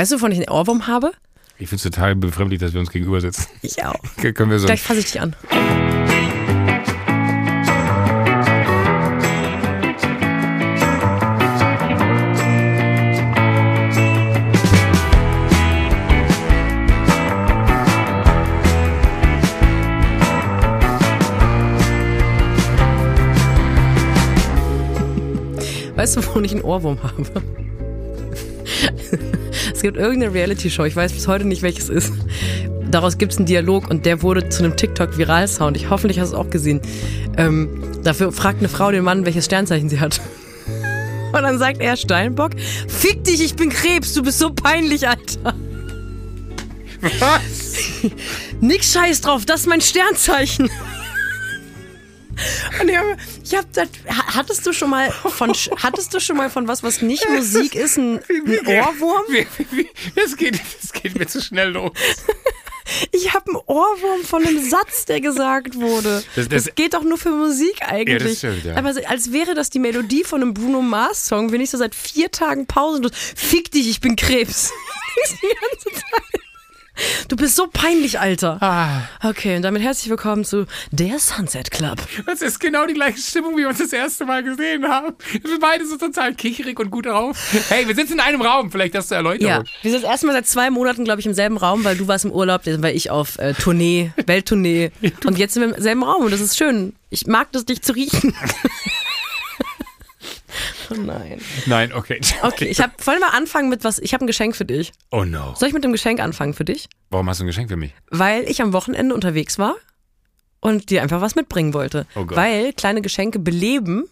Weißt du, wovon ich einen Ohrwurm habe? Ich finde es total befremdlich, dass wir uns gegenüber sitzen. Ich auch. Können wir so. Gleich fasse ich dich an. Weißt du, wo ich einen Ohrwurm habe? es gibt irgendeine Reality-Show, ich weiß bis heute nicht, welches ist. Daraus gibt es einen Dialog und der wurde zu einem TikTok-Viral-Sound. Ich hoffentlich hast du es auch gesehen. Ähm, dafür fragt eine Frau den Mann, welches Sternzeichen sie hat. Und dann sagt er Steinbock, fick dich, ich bin Krebs, du bist so peinlich, Alter. Was? Nix scheiß drauf, das ist mein Sternzeichen. Und ich hab, ich hab das, hattest du schon mal von, hattest du schon mal von was, was nicht Musik ist, ein, ein Ohrwurm? Wie, wie, wie, das, geht, das geht mir zu schnell los. Ich habe einen Ohrwurm von einem Satz, der gesagt wurde. Das- Das, das- geht doch nur für Musik Ja, eigentlich. das stimmt, ja. Aber als wäre das die Melodie von einem Bruno Mars Song, wenn ich so seit vier Tagen pausenlos, fick dich, ich bin Krebs. die ganze Zeit. Du bist so peinlich, Alter. Ah, Okay, und damit herzlich willkommen zu der Sunset Club. das ist genau die gleiche Stimmung, wie wir uns das erste Mal gesehen haben. Wir sind beide so total kicherig und gut drauf. Hey, wir sitzen in einem Raum, vielleicht das zur Erläuterung. Ja, wir sind das erste Mal seit zwei Monaten, glaube ich, im selben Raum, weil du warst im Urlaub, dann war ich auf äh, Tournee, Welttournee. Und jetzt sind wir im selben Raum und das ist schön. Ich mag das, dich zu riechen. oh nein. Nein, okay. Okay, ich habe wollen wir anfangen mit was. Ich habe ein Geschenk für dich. Oh no. Soll ich mit dem Geschenk anfangen für dich? Warum hast du ein Geschenk für mich? Weil ich am Wochenende unterwegs war und dir einfach was mitbringen wollte. Oh Gott. Weil kleine Geschenke beleben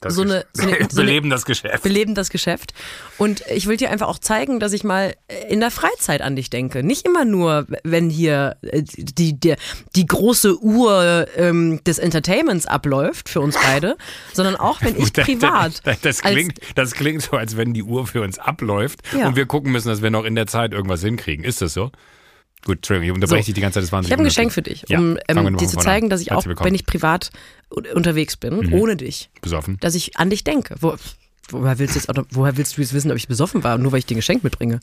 Das So eine- so eine- so eine- Beleben das Geschäft. beleben das Geschäft. Und ich will dir einfach auch zeigen, dass ich mal in der Freizeit an dich denke. Nicht immer nur, wenn hier äh, die, die, die große Uhr ähm, des Entertainments abläuft für uns beide, sondern auch wenn ich Das- privat. Das, das, als- klingt, das klingt so, als wenn die Uhr für uns abläuft Ja. und wir gucken müssen, dass wir noch in der Zeit irgendwas hinkriegen. Ist das so? Gut, Entschuldigung, ich unterbreche So. dich die ganze Zeit. Das Ich habe ein Geschenk für dich, Ja, um wir ähm, dir zu zeigen, dass ich auch. Mhm. wenn ich privat un- unterwegs bin, ohne dich, Besoffen? dass ich an dich denke. Wo, woher willst du jetzt, woher willst du jetzt wissen, ob ich besoffen war, nur weil ich dir ein Geschenk mitbringe?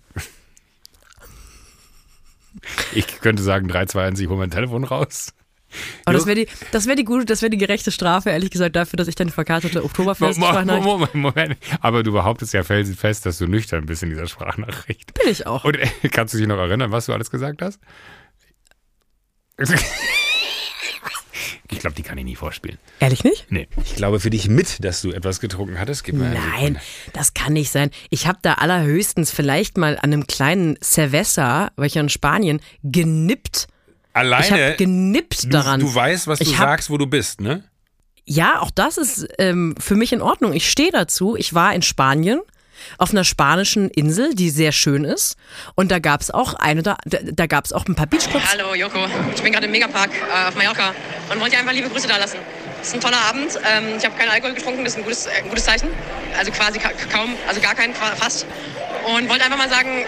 Ich könnte sagen, 3, 2, 1, ich hole mein Telefon raus. Aber das wäre die, das wäre die gute, das wäre die gerechte Strafe, ehrlich gesagt, dafür, dass ich deine verkartete Mo- Oktoberfest Mo- Sprachnachricht Moment, Moment. Aber du behauptest ja felsenfest, dass du nüchtern bist in dieser Sprachnachricht. bin ich auch. Und äh, kannst du dich noch erinnern, was du alles gesagt hast? Ich glaube, die kann ich nie vorspielen. Ehrlich nicht? Nee. Ich glaube für dich mit, dass du etwas getrunken hattest. Gib mir Nein, das kann nicht sein. Ich habe da allerhöchstens vielleicht mal an einem kleinen Cerveza, weil ich ja in Spanien, genippt. Ich habe Alleine, genippt du, daran. du weißt, was du Ich hab- sagst, wo du bist, ne? Ja, auch das ist ähm, für mich in Ordnung. Ich stehe dazu. Ich war in Spanien auf einer spanischen Insel, die sehr schön ist. Und da gab es auch eine, da, da, gab es auch ein paar Beachclubs. Hallo Joko, ich bin gerade im Megapark äh, auf Mallorca und wollte dir einfach liebe Grüße da lassen. Es ist ein toller Abend. Ähm, ich habe keinen Alkohol getrunken, das ist ein gutes, äh, ein gutes Zeichen. Also quasi ka kaum, also gar keinen fa- fast. Und wollte einfach mal sagen,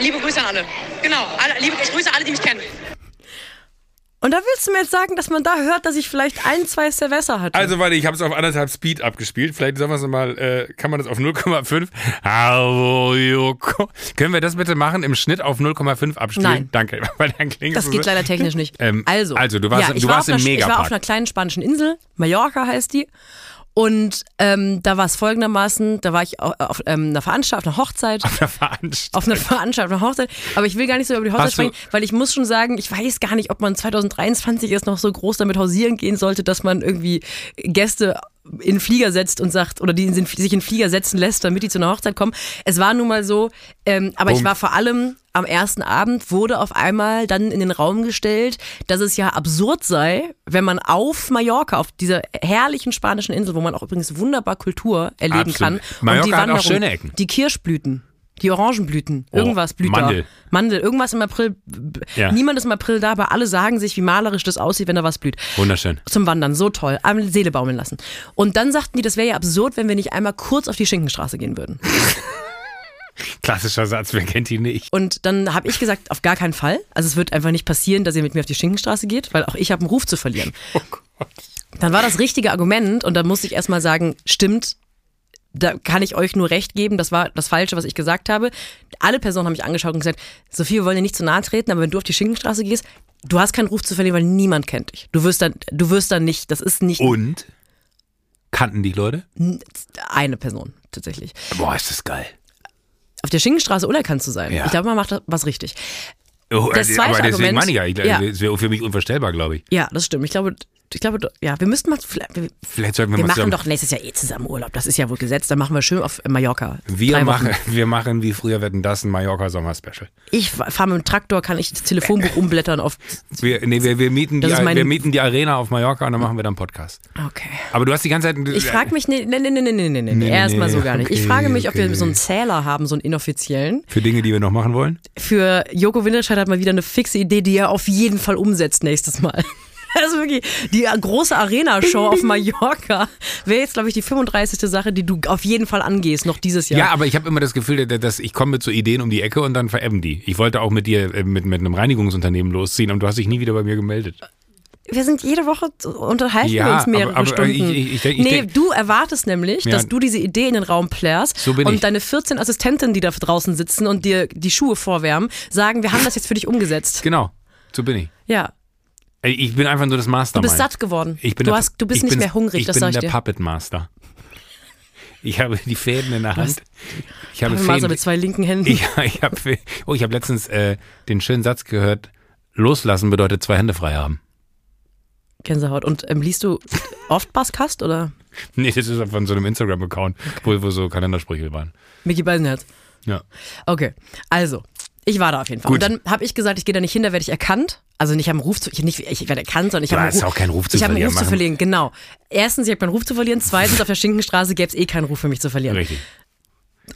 liebe Grüße an alle. Genau, alle, liebe ich grüße alle, die mich kennen. Und da willst du mir jetzt sagen, dass man da hört, dass ich vielleicht ein, zwei Cerveza hatte. Also, warte, ich habe es auf anderthalb Speed abgespielt. Vielleicht sollen wir es mal, äh, kann man das auf 0,5? Hallo, Joko. Können wir das bitte machen, im Schnitt auf 0,5 abspielen? Nein. Danke, weil dann klingt Das geht so- leider technisch nicht. Ähm, also, also, du warst- ja, ich du war warst im einer, Ich war Megapark. auf einer kleinen spanischen Insel, Mallorca heißt die. Und ähm, da war es folgendermaßen, da war ich auf, auf ähm, einer Veranstaltung, auf einer Hochzeit. Auf der Veranstaltung. Auf einer Veranstaltung, auf einer Hochzeit. Aber ich will gar nicht so über die Hochzeit Hast sprechen, weil ich muss schon sagen, ich weiß gar nicht, ob man 2023 jetzt noch so groß damit hausieren gehen sollte, dass man irgendwie Gäste in den Flieger setzt und sagt, oder die sich in den Flieger setzen lässt, damit die zu einer Hochzeit kommen. Es war nun mal so, ähm, aber ich Punkt. war vor allem am ersten Abend, wurde auf einmal dann in den Raum gestellt, dass es ja absurd sei, wenn man auf Mallorca, auf dieser herrlichen spanischen Insel, wo man auch übrigens wunderbar Kultur erleben Absolut. kann. und Mallorca die hat auch Wanderung, schöne Ecken. Die Kirschblüten. Die Orangenblüten, Oh, irgendwas blüht Mandel. da. Mandel, irgendwas im April. Ja. Niemand ist im April da, aber alle sagen sich, wie malerisch das aussieht, wenn da was blüht. Wunderschön. Zum Wandern, so toll. Am Seele baumeln lassen. Und dann sagten die, das wäre ja absurd, wenn wir nicht einmal kurz auf die Schinkenstraße gehen würden. Klassischer Satz, wer kennt ihn nicht? Und dann habe ich gesagt, auf gar keinen Fall. Also es wird einfach nicht passieren, dass ihr mit mir auf die Schinkenstraße geht, weil auch ich habe einen Ruf zu verlieren. Oh Gott. Dann war das richtige Argument und dann musste ich erstmal sagen, stimmt, da kann ich euch nur recht geben, das war das Falsche, was ich gesagt habe. Alle Personen haben mich angeschaut und gesagt, Sophie, wir wollen dir nicht zu nahe treten, aber wenn du auf die Schinkenstraße gehst, du hast keinen Ruf zu verlieren, weil niemand kennt dich. Du wirst dann, du wirst dann nicht, das ist nicht Und? Kannten die Leute? eine Person tatsächlich. Boah, ist das geil. Auf der Schinkenstraße unerkannt zu sein. Ja. Ich glaube, man macht was richtig. Oh, Das äh, zweite aber deswegen Argument- meine ich ja, ich, Ja. das wäre für mich unvorstellbar, glaube ich. Ja, das stimmt. Ich glaube, ich glaube, ja, wir müssten mal, vielleicht- Vielleicht sollten wir, wir mal machen zusammen, doch nächstes Jahr eh zusammen Urlaub. Das ist ja wohl gesetzt. Dann machen wir schön auf Mallorca. wir machen, wir machen wie früher wetten das ein Mallorca Sommer Special. Ich fahre mit dem Traktor, kann ich das Telefonbuch umblättern auf. Wir, nee, wir, wir, mieten die, wir mieten die Arena auf Mallorca und dann machen wir dann Podcast. Okay. Aber du hast die ganze Zeit. Ich frage mich, nee, nee, nee, nee, nee, nee, nee, Nee, nee, erstmal nee, so gar nicht. Ich frage mich, ob okay. wir so einen Zähler haben, so einen inoffiziellen. Für Dinge, die wir noch machen wollen. Für Joko Winterscheid hat mal wieder eine fixe Idee, die er auf jeden Fall umsetzt nächstes Mal. Also wirklich, die große Arena-Show auf Mallorca wäre jetzt, glaube ich, die 35. Sache, die du auf jeden Fall angehst, noch dieses Ja, Jahr. aber ich habe immer das Gefühl, dass ich komme mit so Ideen um die Ecke und dann verebben die. Ich wollte auch mit dir äh, mit, mit einem Reinigungsunternehmen losziehen und du hast dich nie wieder bei mir gemeldet. Wir sind jede Woche, unterhalten Ja, wir uns mehrere aber- aber Stunden. ich- ich- ich nee, denk- du erwartest nämlich, Ja. dass du diese Idee in den Raum plärrst So und ich. deine 14 Assistenten, die da draußen sitzen und dir die Schuhe vorwärmen, sagen, wir haben das jetzt für dich umgesetzt. Genau, so bin ich. Ja, Ich bin einfach nur das du Mastermind. bist satt geworden. Ich bin du, der- hast, du bist ich nicht bin- mehr hungrig, ich das bin sag ich der dir. Puppet Master. Ich habe die Fäden in der Hand. Ich habe so Fäden. mit zwei linken Händen. Ich, ich habe oh, ich habe letztens äh, den schönen Satz gehört. Loslassen bedeutet zwei Hände frei haben. Gänsehaut. Und ähm, liest du oft Baskast oder Nee, das ist von so einem Instagram-Account, wo, wo so Kalendersprüche waren. Mickey Beisenherz? Ja. Okay, also, ich war da auf jeden Fall. Gut. Und dann habe ich gesagt, ich gehe da nicht hin, da werde ich erkannt. Also nicht am Ruf zu, ich, nicht, ich werde erkannt, sondern ich habe hast auch keinen Ruf zu ich habe einen verlieren, Ruf zu verlieren, genau. Erstens, ich habe keinen Ruf zu verlieren. Zweitens, auf der Schinkenstraße gäbe es eh keinen Ruf für mich zu verlieren. Richtig.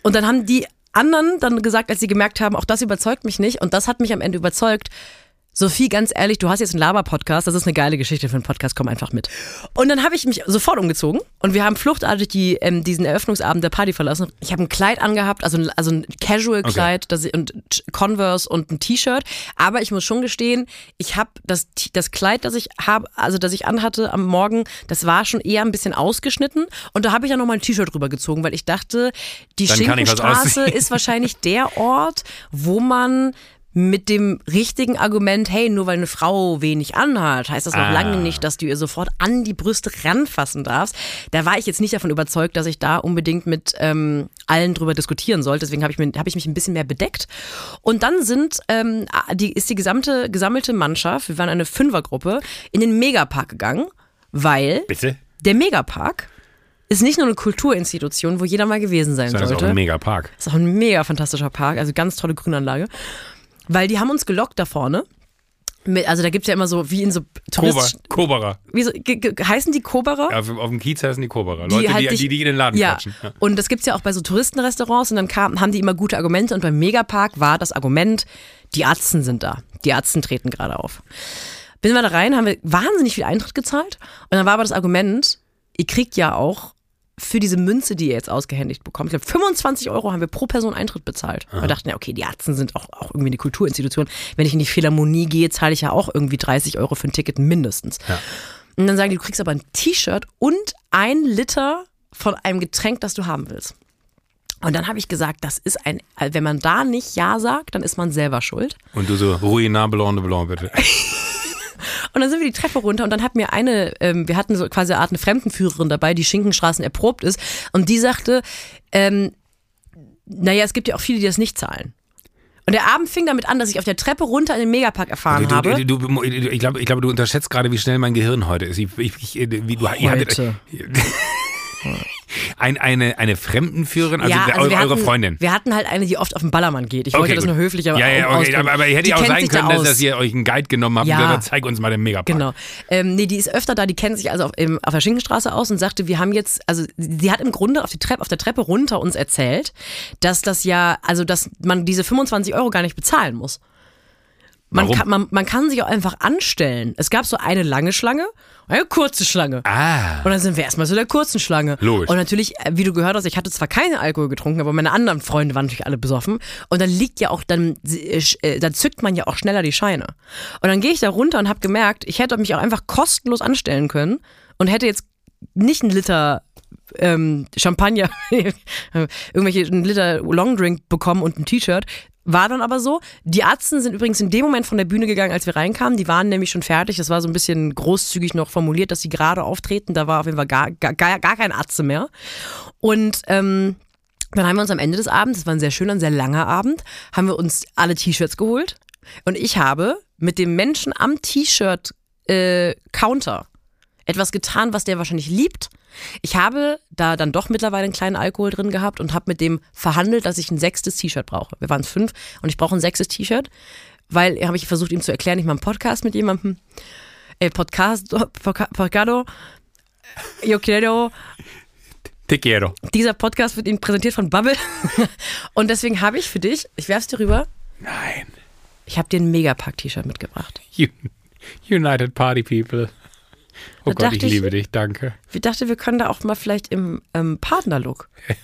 Und dann haben die anderen dann gesagt, als sie gemerkt haben, auch das überzeugt mich nicht. Und das hat mich am Ende überzeugt. Sophie, ganz ehrlich, du hast jetzt einen Laber-Podcast, das ist eine geile Geschichte für einen Podcast, komm einfach mit. Und dann habe ich mich sofort umgezogen und wir haben fluchtartig die, ähm, diesen Eröffnungsabend der Party verlassen. Ich habe ein Kleid angehabt, also, ein- also ein Casual-Kleid das ich- und Converse und ein T-Shirt. Aber ich muss schon gestehen, ich habe das, das Kleid, das ich habe, also das ich anhatte am Morgen, das war schon eher ein bisschen ausgeschnitten. Und da habe ich ja nochmal ein T-Shirt drüber gezogen, weil ich dachte, die Dann Schinkenstraße ist wahrscheinlich der Ort, wo man mit dem richtigen Argument, hey, nur weil eine Frau wenig anhat, heißt das noch Ah. lange nicht, dass du ihr sofort an die Brüste ranfassen darfst. Da war ich jetzt nicht davon überzeugt, dass ich da unbedingt mit ähm, allen drüber diskutieren sollte. Deswegen habe ich, mir- hab ich mich ein bisschen mehr bedeckt. Und dann sind ähm, die, ist die gesamte gesammelte Mannschaft, wir waren eine Fünfergruppe, in den Megapark gegangen, weil Bitte? der Megapark ist nicht nur eine Kulturinstitution, wo jeder mal gewesen sein Das ist auch sollte. ein Megapark. Ist auch ein mega fantastischer Park, also ganz tolle Grünanlage. Weil die haben uns gelockt da vorne. Mit, also da gibt's ja immer so, wie in so Kober, Tourist, Koberer. wie so, heißen die Koberer? Auf, auf dem Kiez heißen die Koberer. Leute, halt die, die, die in den Laden ja. quatschen. Ja. Und das gibt's ja auch bei so Touristenrestaurants und dann kam, haben die immer gute Argumente und beim Megapark war das Argument, die Arzten sind da. Die Arzten treten gerade auf. Bin wir da rein, haben wir wahnsinnig viel Eintritt gezahlt und dann war aber das Argument, ihr kriegt ja auch für diese Münze, die ihr jetzt ausgehändigt bekommt, ich glaube 25 Euro haben wir pro Person Eintritt bezahlt. Wir dachten ja, okay, die Ärzte sind auch, auch irgendwie eine Kulturinstitution. Wenn ich in die Philharmonie gehe, zahle ich ja auch irgendwie 30 Euro für ein Ticket mindestens. Und dann sagen die, du kriegst aber ein T-Shirt und ein Liter von einem Getränk, das du haben willst. Und dann habe ich gesagt, das ist ein, wenn man da nicht Ja sagt, dann ist man selber schuld. Und du so, Ruinard Blanc de Blanc, bitte. Und dann sind wir die Treppe runter und dann hat mir eine, ähm, wir hatten so quasi eine Art eine Fremdenführerin dabei, die Schinkenstraßen erprobt ist. Und die sagte, ähm, naja, es gibt ja auch viele, die das nicht zahlen. Und der Abend fing damit an, dass ich auf der Treppe runter in den Megapark erfahren Du, habe. du, du, ich, glaube, ich glaube, du unterschätzt gerade, wie schnell mein Gehirn heute ist. Ich, ich, ich, wie, du, ihr hattet, Heute. Ein, eine, eine Fremdenführerin, also, ja, also eure, hatten, Freundin. Wir hatten halt eine, die oft auf den Ballermann geht. Ich wollte das gut. nur höflicher Ja, ja, okay, ausdrücken. aber, aber hätte ja auch sein sich da können, dass, dass ihr euch einen Guide genommen habt Ja. und gesagt, zeig uns mal den Megapark. Genau. Ähm, nee, die ist öfter da, die kennt sich also auf, im, auf der Schinkenstraße aus und sagte, wir haben jetzt, also sie hat im Grunde auf, die Treppe, auf der Treppe runter uns erzählt, dass das ja, also dass man diese 25 Euro gar nicht bezahlen muss. Man Warum? kann, man, man kann sich auch einfach anstellen. Es gab so eine lange Schlange eine kurze Schlange. Ah, Und dann sind wir erstmal zu der kurzen Schlange. Logisch. Und natürlich, äh, wie du gehört hast, ich hatte zwar keinen Alkohol getrunken, aber meine anderen Freunde waren natürlich alle besoffen. Und dann liegt ja auch, dann, äh, äh, dann zückt man ja auch schneller die Scheine. Und dann gehe ich da runter und habe gemerkt, ich hätte mich auch einfach kostenlos anstellen können und hätte jetzt nicht einen Liter ähm, Champagner, irgendwelche einen Liter Longdrink bekommen und ein T-Shirt. War dann aber so. Die Atzen sind übrigens in dem Moment von der Bühne gegangen, als wir reinkamen. Die waren nämlich schon fertig. Das war so ein bisschen großzügig noch formuliert, dass sie gerade auftreten. Da war auf jeden Fall gar, gar, gar kein Atze mehr. Und ähm, dann haben wir uns am Ende des Abends, das war ein sehr schöner, ein sehr langer Abend, haben wir uns alle T-Shirts geholt. Und ich habe mit dem Menschen am T-Shirt-Counter äh, etwas getan, was der wahrscheinlich liebt. Ich habe da dann doch mittlerweile einen kleinen Alkohol drin gehabt und habe mit dem verhandelt, dass ich ein sechstes T-Shirt brauche. Wir waren es fünf und ich brauche ein sechstes T-Shirt, weil habe ich versucht ihm zu erklären, ich mache einen Podcast mit jemandem. El Podcast, Podcado, yo quiero Te quiero. dieser Podcast wird Ihnen präsentiert von Bubble. Und deswegen habe ich für dich, ich werf's dir rüber, Nein. ich habe dir ein Megapack-T-Shirt mitgebracht. United Party People. Oh Da Gott, ich dachte ich- liebe dich, danke. Ich dachte, wir können da auch mal vielleicht im ähm, Partnerlook.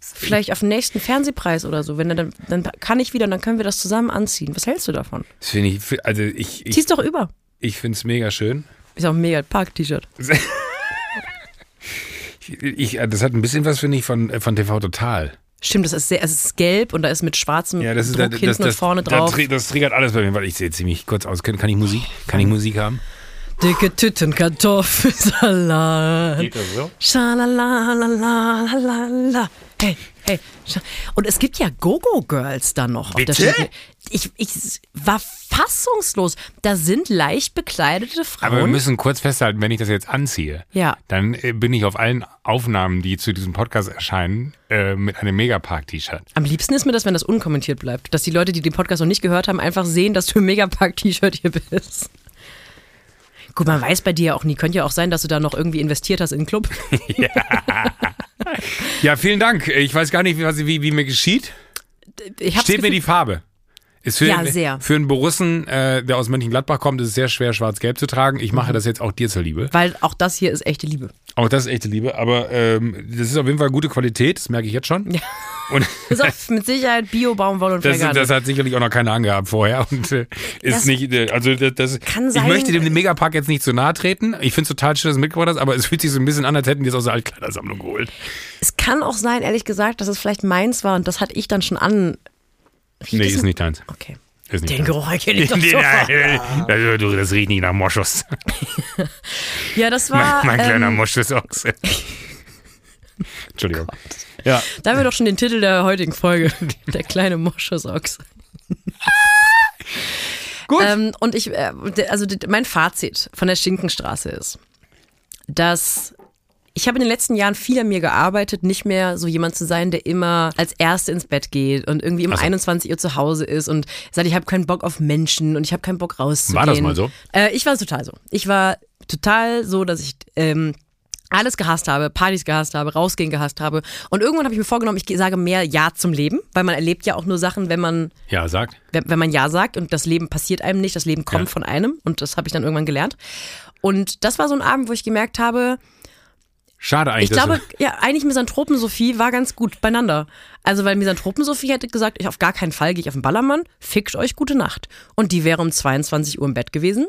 Vielleicht auf den nächsten Fernsehpreis oder so. Wenn dann, dann kann ich wieder und dann können wir das zusammen anziehen. Was hältst du davon? Das finde ich, also ich, ich, Zieh's doch über. ich finde es mega schön. Ist auch ein Mega-Park-T-Shirt. Ich, das hat ein bisschen was, finde ich, von, von TV Total. Stimmt, das ist sehr, es ist gelb und da ist mit schwarzem Ja, das ist Druck das, hinten das, und vorne drauf. Das, das triggert alles bei mir, weil ich sehe ziemlich kurz aus. Kann, kann ich Musik? Kann ich Musik haben? Dicke Tüten, Kartoffelsalat. das so? Schalalalala. Hey, hey. Und es gibt ja Go-Go-Girls da noch. Auf der Bitte? Ich, ich war fassungslos. Da sind leicht bekleidete Frauen. Aber wir müssen kurz festhalten, wenn ich das jetzt anziehe, Ja. dann äh, bin ich auf allen Aufnahmen, die zu diesem Podcast erscheinen, äh, mit einem Megapark-T-Shirt. Am liebsten ist mir das, wenn das unkommentiert bleibt. Dass die Leute, die den Podcast noch nicht gehört haben, einfach sehen, dass du im Megapark-T-Shirt hier bist. Gut, man weiß bei dir ja auch nie. Könnte ja auch sein, dass du da noch irgendwie investiert hast in den Club. Ja, vielen Dank. Ich weiß gar nicht, wie, wie, wie mir geschieht. Steht mir die Farbe. Ist für, Ja, sehr. für einen Borussen, äh, der aus Mönchengladbach kommt, ist es sehr schwer, schwarz-gelb zu tragen. Ich Mhm. mache das jetzt auch dir zur Liebe. Weil auch das hier ist echte Liebe. Auch das ist echte Liebe, aber ähm, das ist auf jeden Fall gute Qualität, das merke ich jetzt schon. Ja. Und Das ist mit Sicherheit Bio, Baumwolle und das, das hat sicherlich auch noch keiner angehabt vorher. Und äh, ist Das nicht, äh, also das, das kann ich sein. möchte dem Megapark jetzt nicht zu nahe treten. Ich finde es total schön, dass du mitgebracht hast, aber es fühlt sich so ein bisschen an, als hätten die es aus der Altkleidersammlung geholt. Es kann auch sein, ehrlich gesagt, dass es vielleicht meins war und das hatte ich dann schon an. Riecht Nee, ist nicht deins. Okay. Ist nicht Den deins. Geruch erkenne ich doch sofort. nein, also, du, das riecht nicht nach Moschus. Ja, das Mein, war. mein kleiner ähm, Moschusochse. Entschuldigung. Ja, da haben wir doch schon den Titel der heutigen Folge. Der kleine Moschusochs. gut. Ähm, und ich, äh, also mein Fazit von der Schinkenstraße ist, dass ich habe in den letzten Jahren viel an mir gearbeitet, nicht mehr so jemand zu sein, der immer als Erste ins Bett geht und irgendwie um Ach so. 21 Uhr zu Hause ist und sagt, ich habe keinen Bock auf Menschen und ich habe keinen Bock rauszugehen. War das mal so? Äh, ich war total so. Ich war total so, dass ich ähm, alles gehasst habe, Partys gehasst habe, rausgehen gehasst habe. Und irgendwann habe ich mir vorgenommen, ich sage mehr Ja zum Leben, weil man erlebt ja auch nur Sachen, wenn man ja, sagt. wenn, wenn man Ja sagt und das Leben passiert einem nicht, das Leben kommt Ja. von einem und das habe ich dann irgendwann gelernt. Und das war so ein Abend, wo ich gemerkt habe, Schade eigentlich. ich glaube, ja, eigentlich Misanthropen-Sophie war ganz gut beieinander. Also, weil Misanthropen-Sophie hätte gesagt, ich auf gar keinen Fall gehe ich auf den Ballermann, fickt euch gute Nacht. Und die wäre um 22 Uhr im Bett gewesen.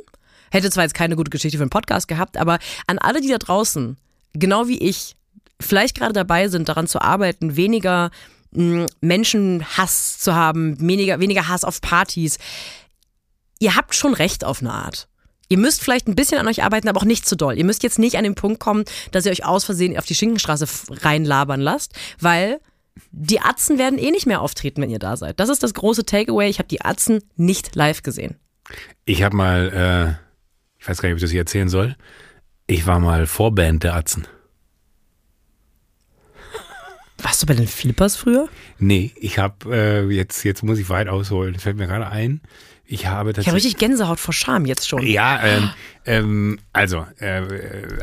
Hätte zwar jetzt keine gute Geschichte für einen Podcast gehabt, aber an alle, die da draußen, genau wie ich, vielleicht gerade dabei sind, daran zu arbeiten, weniger mh, Menschenhass zu haben, weniger, weniger Hass auf Partys. Ihr habt schon recht auf eine Art. Ihr müsst vielleicht ein bisschen an euch arbeiten, aber auch nicht zu doll. Ihr müsst jetzt nicht an den Punkt kommen, dass ihr euch aus Versehen auf die Schinkenstraße reinlabern lasst, weil die Atzen werden eh nicht mehr auftreten, wenn ihr da seid. Das ist das große Takeaway. Ich habe die Atzen nicht live gesehen. Ich habe mal, äh, ich weiß gar nicht, ob ich das hier erzählen soll. Ich war mal Vorband der Atzen. Warst du bei den Flippers früher? Nee, ich habe, äh, jetzt, jetzt muss ich weit ausholen. Das fällt mir gerade ein. Ich habe Ich habe tatsächlich. richtig Gänsehaut vor Scham jetzt schon. Ja, ähm, ähm, also, äh, äh,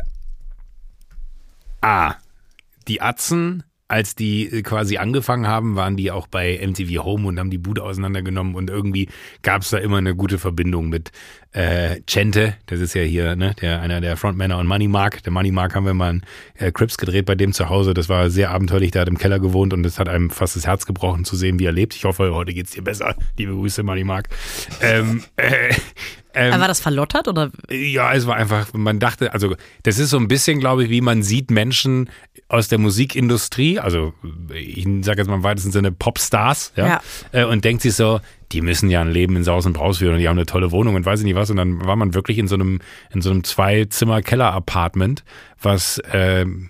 A, die Atzen, als die äh, quasi angefangen haben, waren die auch bei MTV Home und haben die Bude auseinandergenommen und irgendwie gab es da immer eine gute Verbindung mit äh, Chente, das ist ja hier, ne, der einer der Frontmänner und Money Mark. Der Money Mark haben wir mal einen äh, Crips gedreht bei dem zu Hause. Das war sehr abenteuerlich, der hat im Keller gewohnt und es hat einem fast das Herz gebrochen zu sehen, wie er lebt. Ich hoffe, heute geht's dir besser. Liebe Grüße, Money Mark. Ähm, äh, Ähm, war das verlottert oder? Ja, es war einfach, man dachte, also das ist so ein bisschen, glaube ich, wie man sieht Menschen aus der Musikindustrie, also ich sage jetzt mal im weitesten Sinne Popstars, ja, Ja. Äh, und denkt sich so, die müssen ja ein Leben in Saus und Braus führen und die haben eine tolle Wohnung und weiß ich nicht was. Und dann war man wirklich in so einem, in so einem Zwei-Zimmer-Keller-Apartment, was ähm,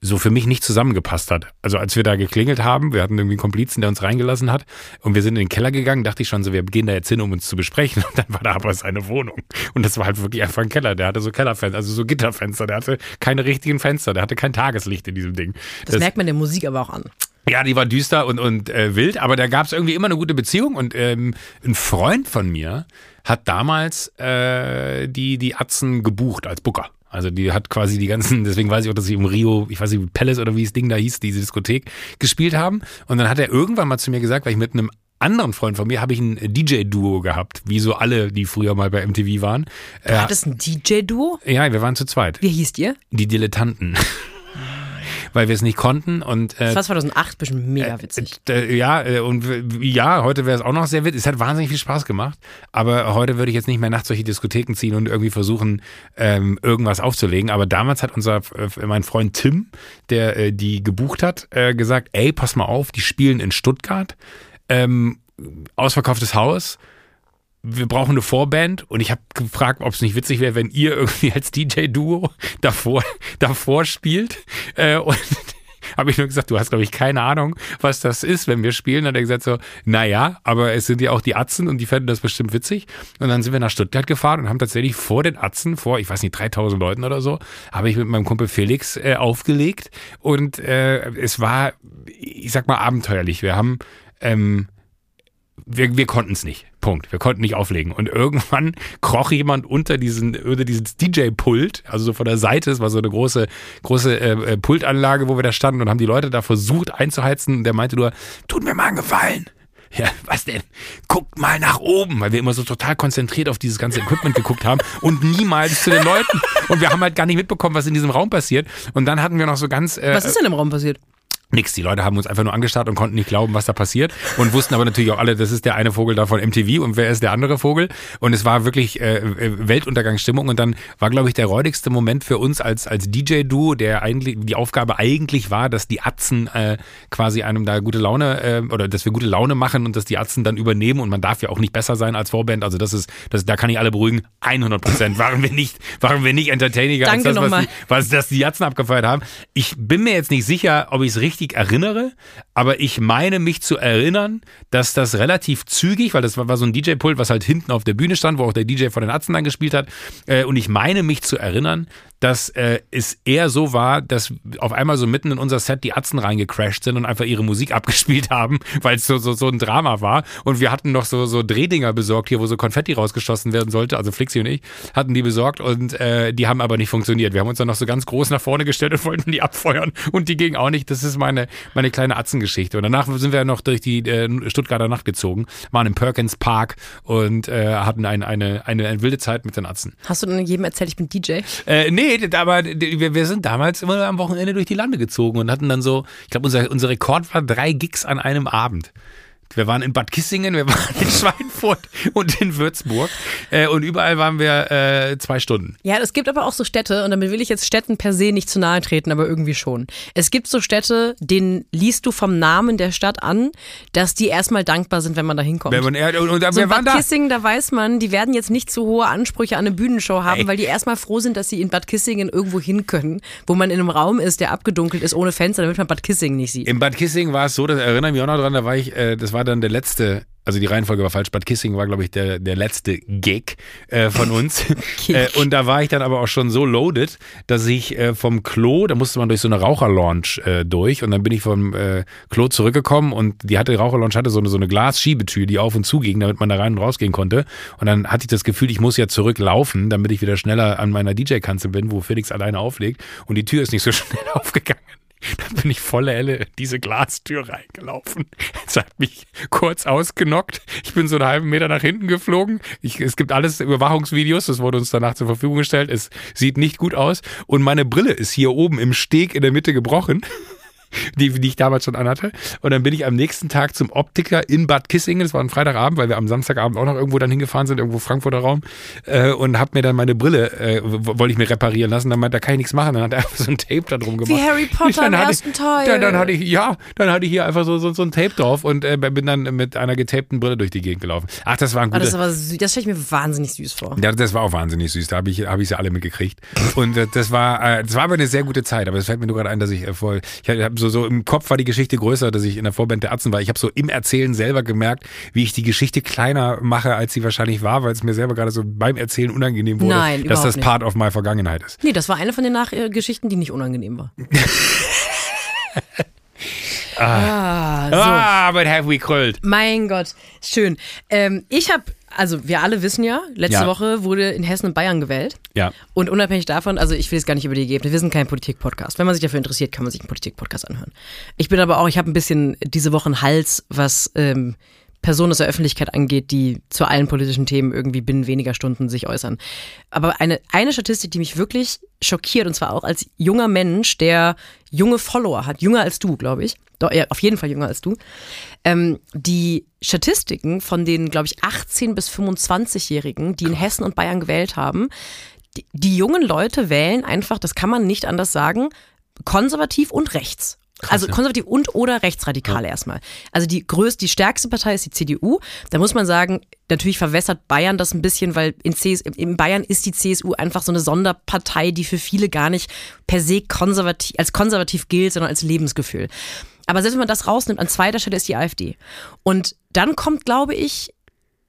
so für mich nicht zusammengepasst hat. Also als wir da geklingelt haben, wir hatten irgendwie einen Komplizen, der uns reingelassen hat und wir sind in den Keller gegangen, dachte ich schon so, wir gehen da jetzt hin, um uns zu besprechen und dann war da aber seine Wohnung und das war halt wirklich einfach ein Keller, der hatte so Kellerfenster, also so Gitterfenster, der hatte keine richtigen Fenster, der hatte kein Tageslicht in diesem Ding. Das, merkt man der Musik aber auch an. Ja, die war düster und, und äh, wild, aber da gab es irgendwie immer eine gute Beziehung und ähm, ein Freund von mir hat damals äh, die, die Atzen gebucht als Booker. Also die hat quasi die ganzen, deswegen weiß ich auch, dass sie im Rio, ich weiß nicht, Palace oder wie das Ding da hieß, diese Diskothek gespielt haben. Und dann hat er irgendwann mal zu mir gesagt, weil ich mit einem anderen Freund von mir habe ich ein DJ-Duo gehabt, wie so alle, die früher mal bei MTV waren. Du Äh, hattest ein DJ-Duo? ja, wir waren zu zweit. Wie hießt ihr? Die Dilettanten. weil wir es nicht konnten und äh, Das war 2008 bestimmt mega witzig. Äh, ja, äh, und ja, heute wäre es auch noch sehr witzig. Es hat wahnsinnig viel Spaß gemacht. Aber heute würde ich jetzt nicht mehr nachts solche Diskotheken ziehen und irgendwie versuchen, ähm, irgendwas aufzulegen. Aber damals hat unser, äh, mein Freund Tim, der äh, die gebucht hat, äh, gesagt, ey, pass mal auf, die spielen in Stuttgart. Ähm, ausverkauftes Haus. Wir brauchen eine Vorband und ich habe gefragt, ob es nicht witzig wäre, wenn ihr irgendwie als DJ-Duo davor, davor spielt. Äh, und habe ich nur gesagt, du hast, glaube ich, keine Ahnung, was das ist, wenn wir spielen. Dann hat er gesagt so, naja, aber es sind ja auch die Atzen und die fänden das bestimmt witzig. Und dann sind wir nach Stuttgart gefahren und haben tatsächlich vor den Atzen, vor, ich weiß nicht, 3000 Leuten oder so, habe ich mit meinem Kumpel Felix äh, aufgelegt. Und äh, es war, ich sag mal, abenteuerlich. Wir haben... Ähm, wir, wir konnten es nicht. Punkt. Wir konnten nicht auflegen. Und irgendwann kroch jemand unter diesen, unter dieses DJ-Pult, also so von der Seite, es war so eine große, große äh, äh, Pultanlage, wo wir da standen und haben die Leute da versucht einzuheizen. Und der meinte nur, tut mir mal einen Gefallen. Ja, was denn? Guckt mal nach oben, weil wir immer so total konzentriert auf dieses ganze Equipment geguckt haben und niemals zu den Leuten. Und wir haben halt gar nicht mitbekommen, was in diesem Raum passiert. Und dann hatten wir noch so ganz. Äh, Was ist denn im Raum passiert? Nix, die Leute haben uns einfach nur angestarrt und konnten nicht glauben, was da passiert und wussten aber natürlich auch alle, das ist der eine Vogel da von MTV und wer ist der andere Vogel? Und es war wirklich äh, äh, Weltuntergangsstimmung und dann war glaube ich der räudigste Moment für uns als als DJ-Duo, der eigentlich die Aufgabe eigentlich war, dass die Atzen äh, quasi einem da gute Laune äh, oder dass wir gute Laune machen und dass die Atzen dann übernehmen und man darf ja auch nicht besser sein als Vorband, also das ist das da kann ich alle beruhigen, 100 Prozent. Waren wir nicht waren wir nicht entertainiger als Danke das, was die, was das die Atzen abgefeiert haben. Ich bin mir jetzt nicht sicher, ob ich es richtig erinnere, aber ich meine mich zu erinnern, dass das relativ zügig, weil das war, war so ein DJ-Pult, was halt hinten auf der Bühne stand, wo auch der DJ von den Atzen dann gespielt hat. Äh, und ich meine mich zu erinnern, dass äh, es eher so war, dass auf einmal so mitten in unser Set die Atzen reingecrashed sind und einfach ihre Musik abgespielt haben, weil es so, so, so ein Drama war. Und wir hatten noch so, so Drehdinger besorgt hier, wo so Konfetti rausgeschossen werden sollte. Also Flixi und ich hatten die besorgt und äh, die haben aber nicht funktioniert. Wir haben uns dann noch so ganz groß nach vorne gestellt und wollten die abfeuern und die ging auch nicht. Das ist meine, meine kleine Atzengeschichte. Und danach sind wir noch durch die äh, Stuttgarter Nacht gezogen, waren im Perkins Park und äh, hatten ein, eine, eine, eine wilde Zeit mit den Atzen. Hast du denn jedem erzählt, ich bin DJ? Äh, nee, aber wir, wir sind damals immer am Wochenende durch die Lande gezogen und hatten dann so, ich glaube, unser, unser Rekord war drei Gigs an einem Abend. Wir waren in Bad Kissingen, wir waren in Schweinfurt und in Würzburg äh, und überall waren wir äh, zwei Stunden. Ja, es gibt aber auch so Städte, und damit will ich jetzt Städten per se nicht zu nahe treten, aber irgendwie schon. Es gibt so Städte, denen liest du vom Namen der Stadt an, dass die erstmal dankbar sind, wenn man da hinkommt. Wenn man, und, und, so wir Bad da. Kissingen, da weiß man, die werden jetzt nicht zu hohe Ansprüche an eine Bühnenshow haben, Ey. weil die erstmal froh sind, dass sie in Bad Kissingen irgendwo hin können, wo man in einem Raum ist, der abgedunkelt ist, ohne Fenster, damit man Bad Kissingen nicht sieht. In Bad Kissingen war es so, das erinnere ich mich auch noch dran, da war ich, äh, das war dann der letzte, also die Reihenfolge war falsch, Bad Kissingen war, glaube ich, der, der letzte Gig äh, von uns. Äh, und da war ich dann aber auch schon so loaded, dass ich äh, vom Klo, da musste man durch so eine Raucherlounge äh, durch und dann bin ich vom äh, Klo zurückgekommen und die hatte, die Raucherlounge hatte so eine, so eine Glasschiebetür, die auf und zu ging, damit man da rein und rausgehen konnte. Und dann hatte ich das Gefühl, ich muss ja zurücklaufen, damit ich wieder schneller an meiner DJ-Kanzel bin, wo Felix alleine auflegt. Und die Tür ist nicht so schnell aufgegangen. Dann bin ich volle Elle in diese Glastür reingelaufen. Es hat mich kurz ausgenockt. Ich bin so einen halben Meter nach hinten geflogen. Ich, es gibt alles Überwachungsvideos, das wurde uns danach zur Verfügung gestellt. Es sieht nicht gut aus. Und meine Brille ist hier oben im Steg in der Mitte gebrochen. Die, die ich damals schon anhatte. Und dann bin ich am nächsten Tag zum Optiker in Bad Kissingen, das war ein Freitagabend, weil wir am Samstagabend auch noch irgendwo dann hingefahren sind, irgendwo Frankfurter Raum, äh, und hab mir dann meine Brille, äh, wollte ich mir reparieren lassen. Dann meinte, da kann ich nichts machen. Dann hat er einfach so ein Tape da drum gemacht. Wie Harry Potter im ersten ich, Teil. Dann, dann hatte ich, ja, dann hatte ich hier einfach so, so, so ein Tape drauf und äh, bin dann mit einer getapten Brille durch die Gegend gelaufen. Ach, das war ein Ah, guter. das aber süß. Das stelle ich mir wahnsinnig süß vor. Ja, das war auch wahnsinnig süß. Da habe ich, hab ich sie alle mitgekriegt. Und äh, das war, äh, das war aber eine sehr gute Zeit. Aber es fällt mir nur gerade ein, dass ich äh, voll, ich habe so, so im Kopf war die Geschichte größer, dass ich in der Vorband der Atzen war. Ich habe so im Erzählen selber gemerkt, wie ich die Geschichte kleiner mache, als sie wahrscheinlich war, weil es mir selber gerade so beim Erzählen unangenehm wurde, Nein, dass das nicht. Part of my Vergangenheit ist. Nee, das war eine von den Nach äh, Geschichten, die nicht unangenehm war. ah, so. Ah, but have we kröllt. Mein Gott, schön. Ähm, ich habe, also wir alle wissen ja, letzte Ja. Woche wurde in Hessen und Bayern gewählt. Ja. Und unabhängig davon, also ich will jetzt gar nicht über die Ergebnisse, wir sind kein Politik-Podcast. Wenn man sich dafür interessiert, kann man sich einen Politik-Podcast anhören. Ich bin aber auch, ich habe ein bisschen diese Woche einen Hals, was ähm, Personen aus der Öffentlichkeit angeht, die zu allen politischen Themen irgendwie binnen weniger Stunden sich äußern. Aber eine, eine Statistik, die mich wirklich schockiert, und zwar auch als junger Mensch, der junge Follower hat, jünger als du, glaube ich, doch, ja, auf jeden Fall jünger als du, ähm, die Statistiken von den, glaube ich, 18- bis 25-Jährigen, die in Hessen und Bayern gewählt haben, die, die jungen Leute wählen einfach, das kann man nicht anders sagen, konservativ und rechts. Also ja. konservativ und oder rechtsradikal erstmal. Also die größte, die stärkste Partei ist die CDU. Da muss man sagen, natürlich verwässert Bayern das ein bisschen, weil in, CS, in Bayern ist die CSU einfach so eine Sonderpartei, die für viele gar nicht per se konservativ, als konservativ gilt, sondern als Lebensgefühl. Aber selbst wenn man das rausnimmt, an zweiter Stelle ist die AfD. Und dann kommt, glaube ich,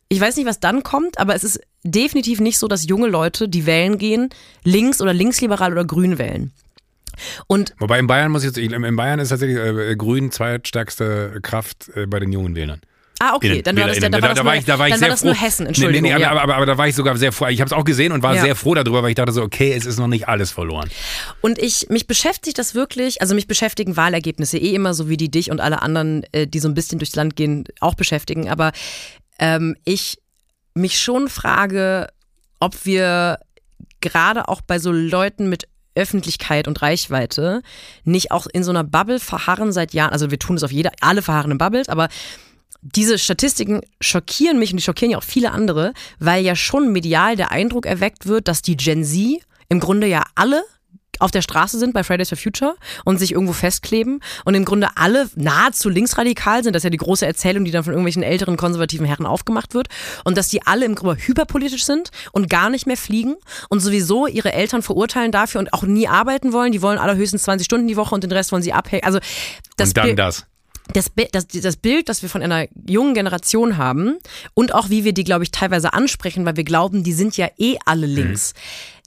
ich weiß nicht, was dann kommt, aber es ist definitiv nicht so, dass junge Leute, die wählen gehen, links oder linksliberal oder grün wählen. Und Wobei in Bayern muss ich jetzt, in Bayern ist tatsächlich äh, Grün zweitstärkste Kraft äh, bei den jungen Wählern. ah, okay, Innen- dann war das, da, WählerInnen. war das, da nur, war ich, da war ich dann sehr war das froh. nur Hessen, Entschuldigung. Nee, nee, ja. aber, aber, aber da war ich sogar sehr froh. Ich habe es auch gesehen und war Ja. sehr froh darüber, weil ich dachte so, okay, es ist noch nicht alles verloren. Und ich, mich beschäftigt das wirklich, also mich beschäftigen Wahlergebnisse eh immer so wie die dich und alle anderen, äh, die so ein bisschen durchs Land gehen, auch beschäftigen. Aber ähm, ich mich schon frage, ob wir gerade auch bei so Leuten mit Öffentlichkeit und Reichweite nicht auch in so einer Bubble verharren seit Jahren, also wir tun es auf jeder, alle verharren in Bubbles, aber diese Statistiken schockieren mich und die schockieren ja auch viele andere, weil ja schon medial der Eindruck erweckt wird, dass die Gen Z im Grunde ja alle auf der Straße sind bei Fridays for Future und sich irgendwo festkleben und im Grunde alle nahezu linksradikal sind. Das ist ja die große Erzählung, die dann von irgendwelchen älteren konservativen Herren aufgemacht wird. Und dass die alle im Grunde hyperpolitisch sind und gar nicht mehr fliegen und sowieso ihre Eltern verurteilen dafür und auch nie arbeiten wollen. Die wollen allerhöchstens 20 Stunden die Woche und den Rest wollen sie abhängen. Also das und dann Bild- das. das, das, das Bild, das wir von einer jungen Generation haben und auch wie wir die, glaube ich, teilweise ansprechen, weil wir glauben, die sind ja eh alle links.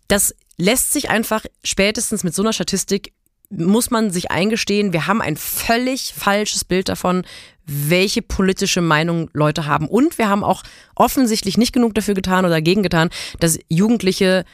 Das lässt sich einfach spätestens mit so einer Statistik muss man sich eingestehen, wir haben ein völlig falsches Bild davon, welche politische Meinung Leute haben. Und wir haben auch offensichtlich nicht genug dafür getan oder dagegen getan, dass Jugendliche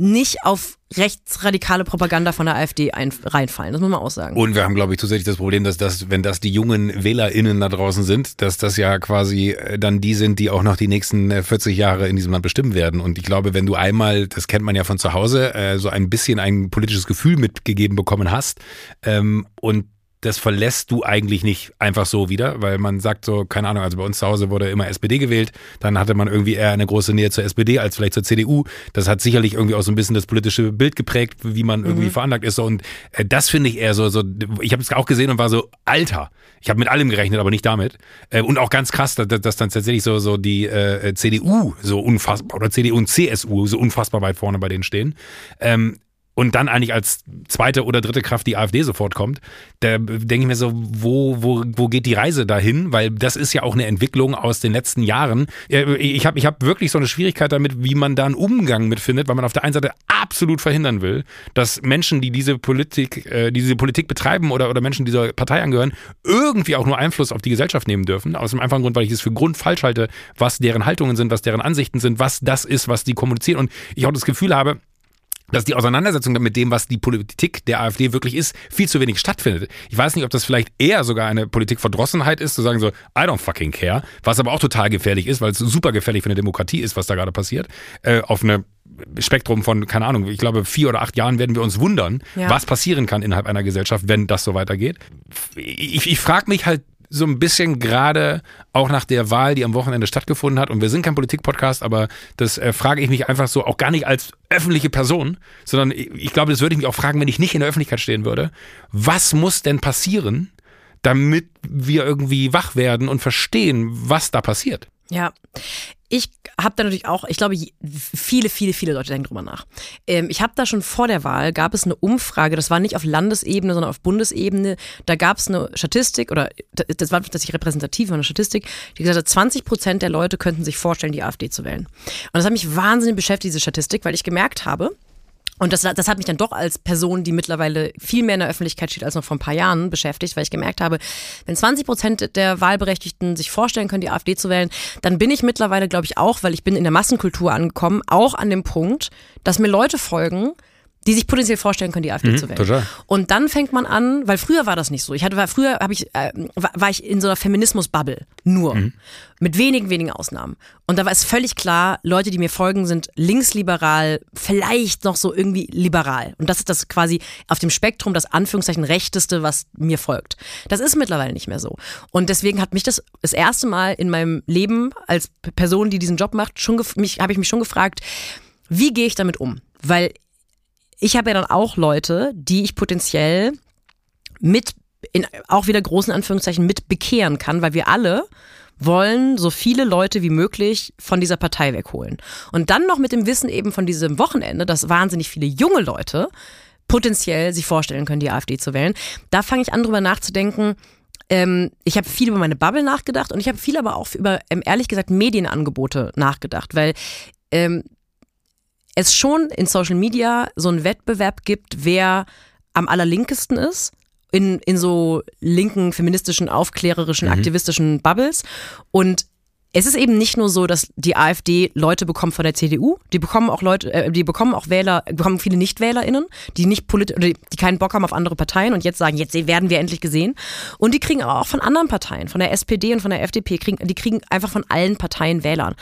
nicht auf rechtsradikale Propaganda von der AfD ein, reinfallen. Das muss man auch sagen. Und wir haben, glaube ich, zusätzlich das Problem, dass das, wenn das die jungen WählerInnen da draußen sind, dass das ja quasi äh, dann die sind, die auch noch die nächsten äh, 40 Jahre in diesem Land bestimmen werden. Und ich glaube, wenn du einmal, das kennt man ja von zu Hause, äh, so ein bisschen ein politisches Gefühl mitgegeben bekommen hast ähm, und das verlässt du eigentlich nicht einfach so wieder, weil man sagt so, keine Ahnung, also bei uns zu Hause wurde immer SPD gewählt, dann hatte man irgendwie eher eine große Nähe zur SPD als vielleicht zur CDU. Das hat sicherlich irgendwie auch so ein bisschen das politische Bild geprägt, wie man irgendwie veranlagt ist. So. Und äh, das finde ich eher so, so ich habe es auch gesehen und war so, Alter, ich habe mit allem gerechnet, aber nicht damit. Äh, und auch ganz krass, dass, dass dann tatsächlich so, so die äh, CDU so unfassbar, oder CDU und CSU so unfassbar weit vorne bei denen stehen. Ähm, und dann eigentlich als zweite oder dritte Kraft die AfD sofort kommt, da denke ich mir so, wo, wo, wo geht die Reise dahin? Weil das ist ja auch eine Entwicklung aus den letzten Jahren. Ich habe ich hab wirklich so eine Schwierigkeit damit, wie man da einen Umgang mit findet, weil man auf der einen Seite absolut verhindern will, dass Menschen, die diese Politik, äh, die diese Politik betreiben oder, oder Menschen dieser Partei angehören, irgendwie auch nur Einfluss auf die Gesellschaft nehmen dürfen. Aus dem einfachen Grund, weil ich es für grundfalsch halte, was deren Haltungen sind, was deren Ansichten sind, was das ist, was die kommunizieren. Und ich auch das Gefühl habe, dass die Auseinandersetzung mit dem, was die Politik der AfD wirklich ist, viel zu wenig stattfindet. Ich weiß nicht, ob das vielleicht eher sogar eine Politikverdrossenheit ist, zu sagen so, I don't fucking care, was aber auch total gefährlich ist, weil es super gefährlich für eine Demokratie ist, was da gerade passiert, äh, auf eine Spektrum von, keine Ahnung, ich glaube, vier oder acht Jahren werden wir uns wundern, ja. was passieren kann innerhalb einer Gesellschaft, wenn das so weitergeht. Ich, ich frage mich halt so ein bisschen gerade auch nach der Wahl, die am Wochenende stattgefunden hat. Und wir sind kein Politik-Podcast, aber das äh, frage ich mich einfach so, auch gar nicht als öffentliche Person, sondern ich, ich glaube, das würde ich mich auch fragen, wenn ich nicht in der Öffentlichkeit stehen würde. Was muss denn passieren, damit wir irgendwie wach werden und verstehen, was da passiert? Ja, ich habe da natürlich auch, ich glaube, viele, viele, viele Leute denken drüber nach. Ähm, ich habe da schon vor der Wahl, gab es eine Umfrage, das war nicht auf Landesebene, sondern auf Bundesebene, da gab es eine Statistik, oder das war tatsächlich repräsentativ, eine Statistik, die gesagt hat, 20 Prozent der Leute könnten sich vorstellen, die AfD zu wählen. Und das hat mich wahnsinnig beschäftigt, diese Statistik, weil ich gemerkt habe, und das, das hat mich dann doch als Person, die mittlerweile viel mehr in der Öffentlichkeit steht als noch vor ein paar Jahren beschäftigt, weil ich gemerkt habe, wenn 20 Prozent der Wahlberechtigten sich vorstellen können, die AfD zu wählen, dann bin ich mittlerweile, glaube ich, auch, weil ich bin in der Massenkultur angekommen, auch an dem Punkt, dass mir Leute folgen, die sich potenziell vorstellen können, die AfD mhm, zu wählen. Total. Und dann fängt man an, weil früher war das nicht so. Ich hatte, früher habe ich, äh, war ich in so einer Feminismus-Bubble. Nur. Mhm. Mit wenigen, wenigen Ausnahmen. Und da war es völlig klar, Leute, die mir folgen, sind linksliberal, vielleicht noch so irgendwie liberal. Und das ist das quasi auf dem Spektrum das Anführungszeichen rechteste, was mir folgt. Das ist mittlerweile nicht mehr so. Und deswegen hat mich das das erste Mal in meinem Leben als Person, die diesen Job macht, schon mich, habe ich mich schon gefragt, wie gehe ich damit um? Weil ich habe ja dann auch Leute, die ich potenziell mit, in auch wieder großen Anführungszeichen, mit bekehren kann, weil wir alle wollen so viele Leute wie möglich von dieser Partei wegholen. Und dann noch mit dem Wissen eben von diesem Wochenende, dass wahnsinnig viele junge Leute potenziell sich vorstellen können, die AfD zu wählen. Da fange ich an, drüber nachzudenken. Ähm, ich habe viel über meine Bubble nachgedacht und ich habe viel aber auch über, ähm, ehrlich gesagt, Medienangebote nachgedacht, weil ähm, es schon in Social Media so einen Wettbewerb gibt, wer am allerlinkesten ist. In, in so linken, feministischen, aufklärerischen, mhm. aktivistischen Bubbles. Und es ist eben nicht nur so, dass die AfD Leute bekommt von der CDU, die bekommen auch Leute, äh, die bekommen auch Wähler, bekommen viele Nichtwählerinnen, die nicht politisch die keinen Bock haben auf andere Parteien und jetzt sagen, jetzt werden wir endlich gesehen. Und die kriegen aber auch von anderen Parteien, von der SPD und von der FDP, kriegen, die kriegen einfach von allen Parteien Wählern.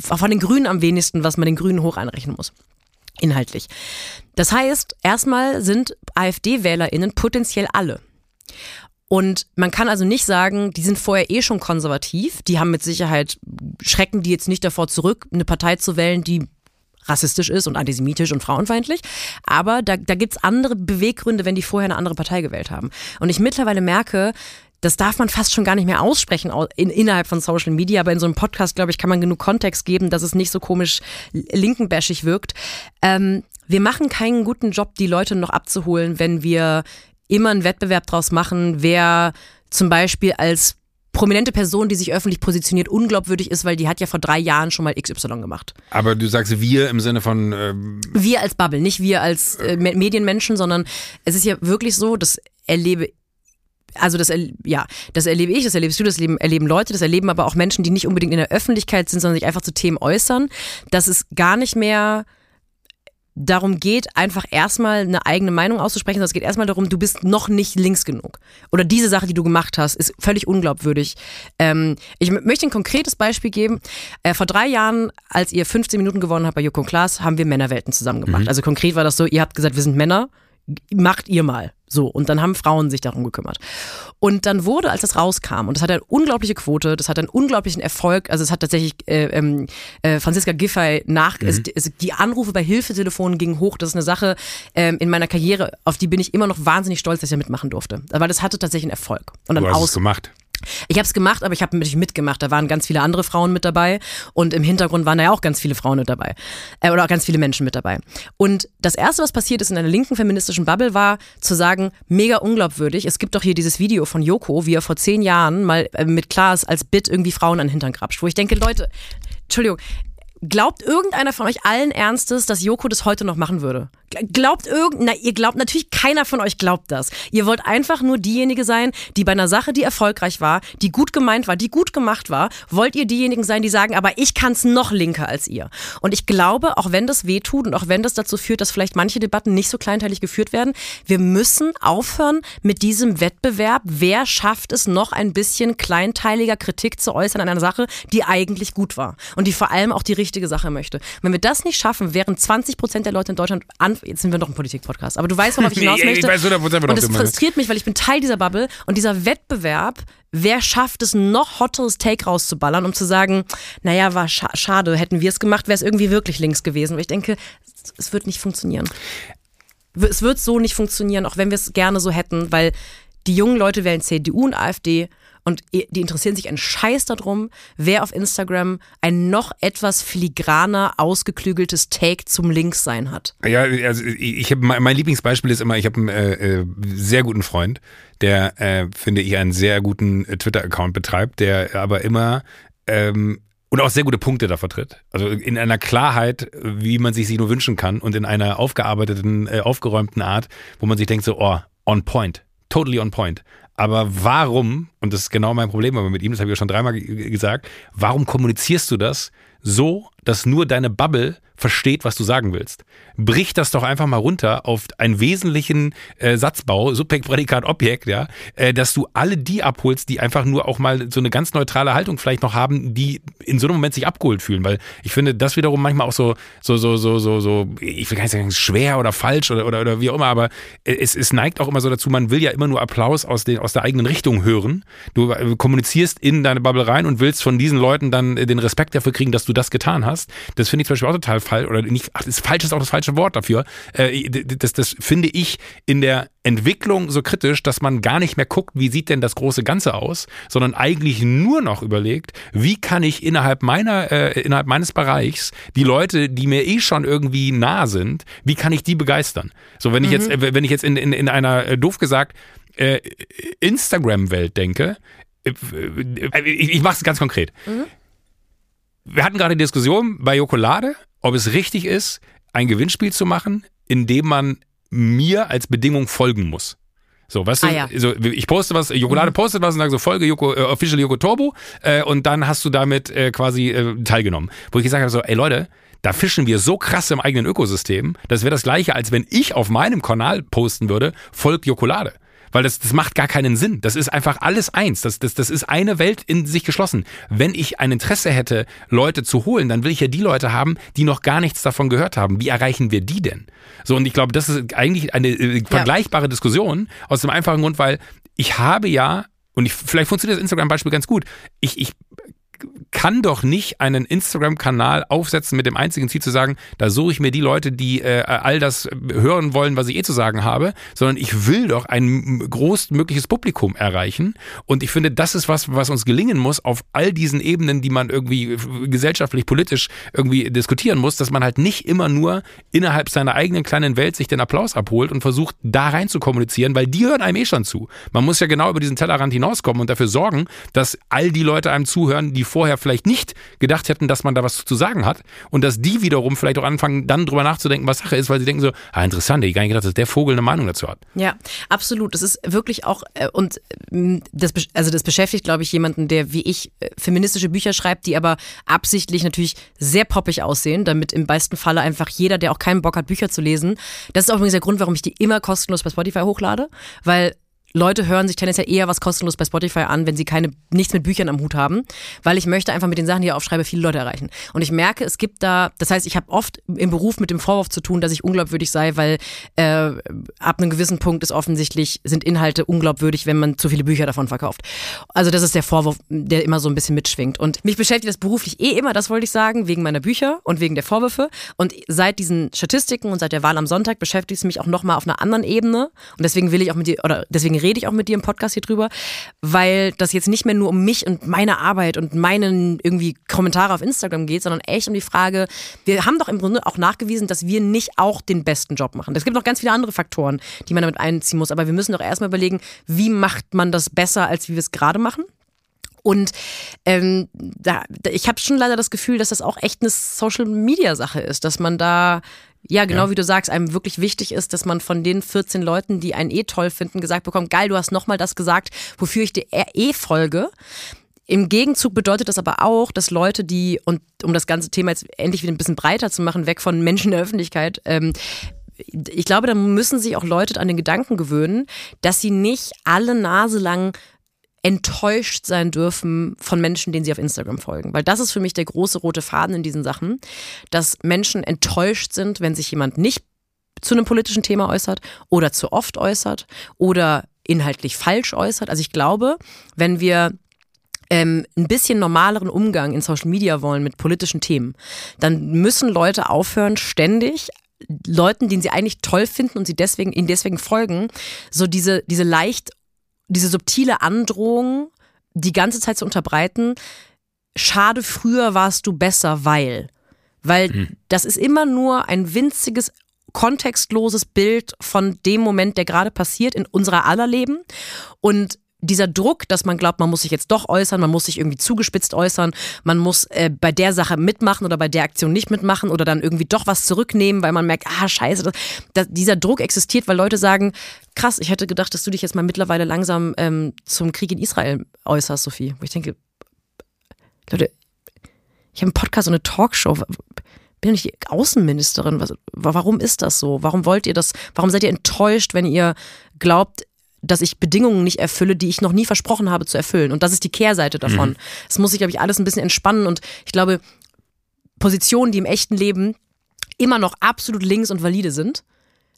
Von den Grünen am wenigsten, was man den Grünen hoch einrechnen muss inhaltlich. Das heißt, erstmal sind AfD-WählerInnen potenziell alle. Und man kann also nicht sagen, die sind vorher eh schon konservativ, die haben mit Sicherheit, schrecken die jetzt nicht davor zurück, eine Partei zu wählen, die rassistisch ist und antisemitisch und frauenfeindlich. Aber da, da gibt es andere Beweggründe, wenn die vorher eine andere Partei gewählt haben. Und ich mittlerweile merke, das darf man fast schon gar nicht mehr aussprechen in, innerhalb von Social Media, aber in so einem Podcast, glaube ich, kann man genug Kontext geben, dass es nicht so komisch linkenbäschig wirkt. Ähm, wir machen keinen guten Job, die Leute noch abzuholen, wenn wir immer einen Wettbewerb draus machen, wer zum Beispiel als prominente Person, die sich öffentlich positioniert, unglaubwürdig ist, weil die hat ja vor drei Jahren schon mal XY gemacht. Aber du sagst wir im Sinne von... Ähm wir als Bubble, nicht wir als äh, Medienmenschen, sondern es ist ja wirklich so, das erlebe also das, ja, das erlebe ich, das erlebst du, das erleben, erleben Leute, das erleben aber auch Menschen, die nicht unbedingt in der Öffentlichkeit sind, sondern sich einfach zu Themen äußern, dass es gar nicht mehr darum geht, einfach erstmal eine eigene Meinung auszusprechen, sondern es geht erstmal darum, du bist noch nicht links genug. Oder diese Sache, die du gemacht hast, ist völlig unglaubwürdig. Ähm, ich möchte ein konkretes Beispiel geben. Äh, vor drei Jahren, als ihr 15 Minuten gewonnen habt bei Joko und Klaas, haben wir Männerwelten zusammen gemacht. Mhm. Also konkret war das so, ihr habt gesagt, wir sind Männer, macht ihr mal. So, und dann haben Frauen sich darum gekümmert. Und dann wurde, als das rauskam, und das hat eine unglaubliche Quote, das hat einen unglaublichen Erfolg, also es hat tatsächlich äh, ähm, äh, Franziska Giffey nach, mhm. es, es, die Anrufe bei Hilfetelefonen gingen hoch, das ist eine Sache ähm, in meiner Karriere, auf die bin ich immer noch wahnsinnig stolz, dass ich da mitmachen durfte. Weil das hatte tatsächlich einen Erfolg. Und dann du hast aus es gemacht. Ich habe es gemacht, aber ich habe natürlich mitgemacht. Da waren ganz viele andere Frauen mit dabei und im Hintergrund waren da ja auch ganz viele Frauen mit dabei äh, oder auch ganz viele Menschen mit dabei. Und das erste, was passiert ist in einer linken feministischen Bubble, war zu sagen, mega unglaubwürdig. Es gibt doch hier dieses Video von Joko, wie er vor zehn Jahren mal äh, mit Klaas als Bit irgendwie Frauen an den Hintern grapscht, wo ich denke, Leute, Entschuldigung, Glaubt irgendeiner von euch allen Ernstes, dass Joko das heute noch machen würde? Glaubt irgend, na, ihr glaubt, natürlich keiner von euch glaubt das. Ihr wollt einfach nur diejenige sein, die bei einer Sache, die erfolgreich war, die gut gemeint war, die gut gemacht war, wollt ihr diejenigen sein, die sagen, aber ich kann es noch linker als ihr. Und ich glaube, auch wenn das weh tut und auch wenn das dazu führt, dass vielleicht manche Debatten nicht so kleinteilig geführt werden, wir müssen aufhören mit diesem Wettbewerb. Wer schafft es noch ein bisschen kleinteiliger Kritik zu äußern an einer Sache, die eigentlich gut war und die vor allem auch die richtige Sache möchte? Wenn wir das nicht schaffen, während 20 Prozent der Leute in Deutschland an jetzt sind wir doch ein Politik-Podcast, aber du weißt, worauf ich hinaus Nee, möchte. ich weiß 100%, und das worauf du frustriert mich, weil ich bin Teil dieser Bubble und dieser Wettbewerb, wer schafft es, noch hotteres Take rauszuballern, um zu sagen, naja, war scha schade, hätten wir es gemacht, wäre es irgendwie wirklich links gewesen. Weil ich denke, es- es wird nicht funktionieren. Es wird so nicht funktionieren, auch wenn wir es gerne so hätten, weil die jungen Leute wählen CDU und AfD und die interessieren sich einen Scheiß darum, wer auf Instagram ein noch etwas filigraner, ausgeklügeltes Take zum Linkssein hat. Ja, also ich, mein mein Lieblingsbeispiel ist immer, ich habe einen äh, äh, sehr guten Freund, der äh, finde ich einen sehr guten äh, Twitter-Account betreibt, der aber immer ähm, und auch sehr gute Punkte da vertritt. Also in einer Klarheit, wie man sich sie nur wünschen kann und in einer aufgearbeiteten, äh, aufgeräumten Art, wo man sich denkt so, oh, on point, totally on point. Aber warum, und das ist genau mein Problem aber mit ihm, das habe ich ja schon dreimal ge- gesagt, warum kommunizierst du das so, dass nur deine Bubble versteht, was du sagen willst? Brich das doch einfach mal runter auf einen wesentlichen äh, Satzbau, Subjekt, Prädikat, Objekt, ja, äh, dass du alle die abholst, die einfach nur auch mal so eine ganz neutrale Haltung vielleicht noch haben, die in so einem Moment sich abgeholt fühlen, weil ich finde das wiederum manchmal auch so, so, so, so, so, so, ich will gar nicht sagen schwer oder falsch oder, oder, oder wie auch immer, aber es, es neigt auch immer so dazu, man will ja immer nur Applaus aus, den, aus der eigenen Richtung hören. Du äh, kommunizierst in deine Bubble rein und willst von diesen Leuten dann äh, den Respekt dafür kriegen, dass du das getan hast. Das finde ich zum Beispiel auch total falsch, oder nicht, ach, das falsch ist auch das falsche Wort dafür. Äh, das, das finde ich in der Entwicklung so kritisch, dass man gar nicht mehr guckt, wie sieht denn das große Ganze aus, sondern eigentlich nur noch überlegt, wie kann ich innerhalb meiner, äh, innerhalb meines Bereichs die Leute, die mir eh schon irgendwie nah sind, wie kann ich die begeistern? So, wenn ich jetzt, äh, wenn ich jetzt in, in, in einer, äh, doof gesagt, äh, Instagram-Welt denke, äh, äh, ich, ich mache es ganz konkret. Wir hatten gerade die Diskussion bei Jokolade, ob es richtig ist, ein Gewinnspiel zu machen, in dem man mir als Bedingung folgen muss. So, weißt du, Ah, ja. so, ich poste was, Jokolade postet was und sage so, Folge Joko, äh, Official Joko Turbo äh, und dann hast du damit äh, quasi äh, teilgenommen. Wo ich gesagt habe, so, ey Leute, da fischen wir so krass im eigenen Ökosystem, das wäre das gleiche, als wenn ich auf meinem Kanal posten würde, folgt Jokolade. Weil das, das macht gar keinen Sinn. Das ist einfach alles eins. Das, das, das ist eine Welt in sich geschlossen. Wenn ich ein Interesse hätte, Leute zu holen, dann will ich ja die Leute haben, die noch gar nichts davon gehört haben. Wie erreichen wir die denn? So, und ich glaube, das ist eigentlich eine äh, vergleichbare Diskussion aus dem einfachen Grund, weil ich habe ja, und ich, vielleicht funktioniert das Instagram-Beispiel ganz gut, ich, ich kann doch nicht einen Instagram-Kanal aufsetzen mit dem einzigen Ziel zu sagen, da suche ich mir die Leute, die äh, all das hören wollen, was ich eh zu sagen habe, sondern ich will doch ein großmögliches Publikum erreichen. Und ich finde, das ist was, was uns gelingen muss auf all diesen Ebenen, die man irgendwie gesellschaftlich, politisch irgendwie diskutieren muss, dass man halt nicht immer nur innerhalb seiner eigenen kleinen Welt sich den Applaus abholt und versucht, da rein zu kommunizieren, weil die hören einem eh schon zu. Man muss ja genau über diesen Tellerrand hinauskommen und dafür sorgen, dass all die Leute einem zuhören, die vorher vielleicht nicht gedacht hätten, dass man da was zu sagen hat und dass die wiederum vielleicht auch anfangen, dann drüber nachzudenken, was Sache ist, weil sie denken so, ah, interessant, ich gar nicht gedacht, dass der Vogel eine Meinung dazu hat. Ja, absolut. Das ist wirklich auch, äh, und ähm, das, also das beschäftigt, glaube ich, jemanden, der wie ich äh, feministische Bücher schreibt, die aber absichtlich natürlich sehr poppig aussehen, damit im besten Falle einfach jeder, der auch keinen Bock hat, Bücher zu lesen. Das ist auch übrigens der Grund, warum ich die immer kostenlos bei Spotify hochlade, weil Leute hören sich tendenziell eher was kostenlos bei Spotify an, wenn sie keine nichts mit Büchern am Hut haben, weil ich möchte einfach mit den Sachen, die ich aufschreibe, viele Leute erreichen. Und ich merke, es gibt da, das heißt, ich habe oft im Beruf mit dem Vorwurf zu tun, dass ich unglaubwürdig sei, weil äh, ab einem gewissen Punkt ist offensichtlich sind Inhalte unglaubwürdig, wenn man zu viele Bücher davon verkauft. Also das ist der Vorwurf, der immer so ein bisschen mitschwingt. Und mich beschäftigt das beruflich eh immer, das wollte ich sagen, wegen meiner Bücher und wegen der Vorwürfe. Und seit diesen Statistiken und seit der Wahl am Sonntag beschäftigt es mich auch nochmal auf einer anderen Ebene. Und deswegen will ich auch mit dir, oder deswegen rede ich auch mit dir im Podcast hier drüber, weil das jetzt nicht mehr nur um mich und meine Arbeit und meinen irgendwie Kommentare auf Instagram geht, sondern echt um die Frage, wir haben doch im Grunde auch nachgewiesen, dass wir nicht auch den besten Job machen. Es gibt noch ganz viele andere Faktoren, die man damit einziehen muss, aber wir müssen doch erstmal überlegen, wie macht man das besser, als wie wir es gerade machen? Und ähm, da, ich habe schon leider das Gefühl, dass das auch echt eine Social-Media-Sache ist, dass man da ja, genau Ja. wie du sagst, einem wirklich wichtig ist, dass man von den 14 Leuten, die einen eh toll finden, gesagt bekommt, geil, du hast nochmal das gesagt, wofür ich dir eh folge. Im Gegenzug bedeutet das aber auch, dass Leute, die, und um das ganze Thema jetzt endlich wieder ein bisschen breiter zu machen, weg von Menschen in der Öffentlichkeit, ähm, ich glaube, da müssen sich auch Leute an den Gedanken gewöhnen, dass sie nicht alle Nase lang enttäuscht sein dürfen von Menschen, denen sie auf Instagram folgen. Weil das ist für mich der große rote Faden in diesen Sachen, dass Menschen enttäuscht sind, wenn sich jemand nicht zu einem politischen Thema äußert oder zu oft äußert oder inhaltlich falsch äußert. Also ich glaube, wenn wir ähm, ein bisschen normaleren Umgang in Social Media wollen mit politischen Themen, dann müssen Leute aufhören, ständig Leuten, den sie eigentlich toll finden und sie deswegen, ihnen deswegen folgen, so diese, diese leicht, diese subtile Androhung die ganze Zeit zu unterbreiten. Schade, früher warst du besser, weil. Weil das ist immer nur ein winziges, kontextloses Bild von dem Moment, der gerade passiert in unserer aller Leben. Und dieser Druck, dass man glaubt, man muss sich jetzt doch äußern, man muss sich irgendwie zugespitzt äußern, man muss äh, bei der Sache mitmachen oder bei der Aktion nicht mitmachen oder dann irgendwie doch was zurücknehmen, weil man merkt, ah scheiße, das, das, dieser Druck existiert, weil Leute sagen, krass, ich hätte gedacht, dass du dich jetzt mal mittlerweile langsam ähm, zum Krieg in Israel äußerst, Sophie. Wo ich denke, Leute, ich habe einen Podcast und eine Talkshow. Bin ich die Außenministerin? Was, warum ist das so? Warum wollt ihr das? Warum seid ihr enttäuscht, wenn ihr glaubt, dass ich Bedingungen nicht erfülle, die ich noch nie versprochen habe zu erfüllen? Und das ist die Kehrseite davon. Es muss sich, glaube ich, alles ein bisschen entspannen. Und ich glaube, Positionen, die im echten Leben immer noch absolut links und valide sind,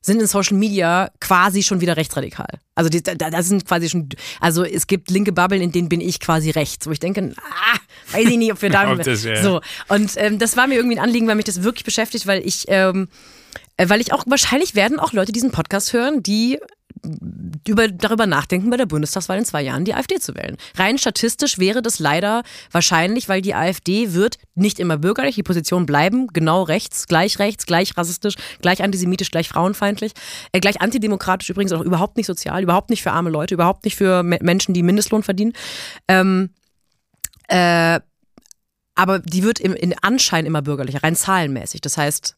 sind in Social Media quasi schon wieder rechtsradikal. Also die, da, da sind quasi schon, also es gibt linke Bubbeln, in denen bin ich quasi rechts, wo ich denke, ah, weiß ich nicht, ob wir da Ob das, ja. so und ähm, das war mir irgendwie ein Anliegen, weil mich das wirklich beschäftigt, weil ich ähm, äh, weil ich auch wahrscheinlich werden auch Leute diesen Podcast hören, die über, darüber nachdenken, bei der Bundestagswahl in zwei Jahren die AfD zu wählen. Rein statistisch wäre das leider wahrscheinlich, weil die AfD wird nicht immer bürgerlich, die Positionen bleiben genau rechts, gleich rechts, gleich rassistisch, gleich antisemitisch, gleich frauenfeindlich, äh, gleich antidemokratisch übrigens auch überhaupt nicht sozial, überhaupt nicht für arme Leute, überhaupt nicht für Me Menschen, die Mindestlohn verdienen. Ähm, äh, aber die wird im, in Anschein immer bürgerlicher, rein zahlenmäßig. Das heißt,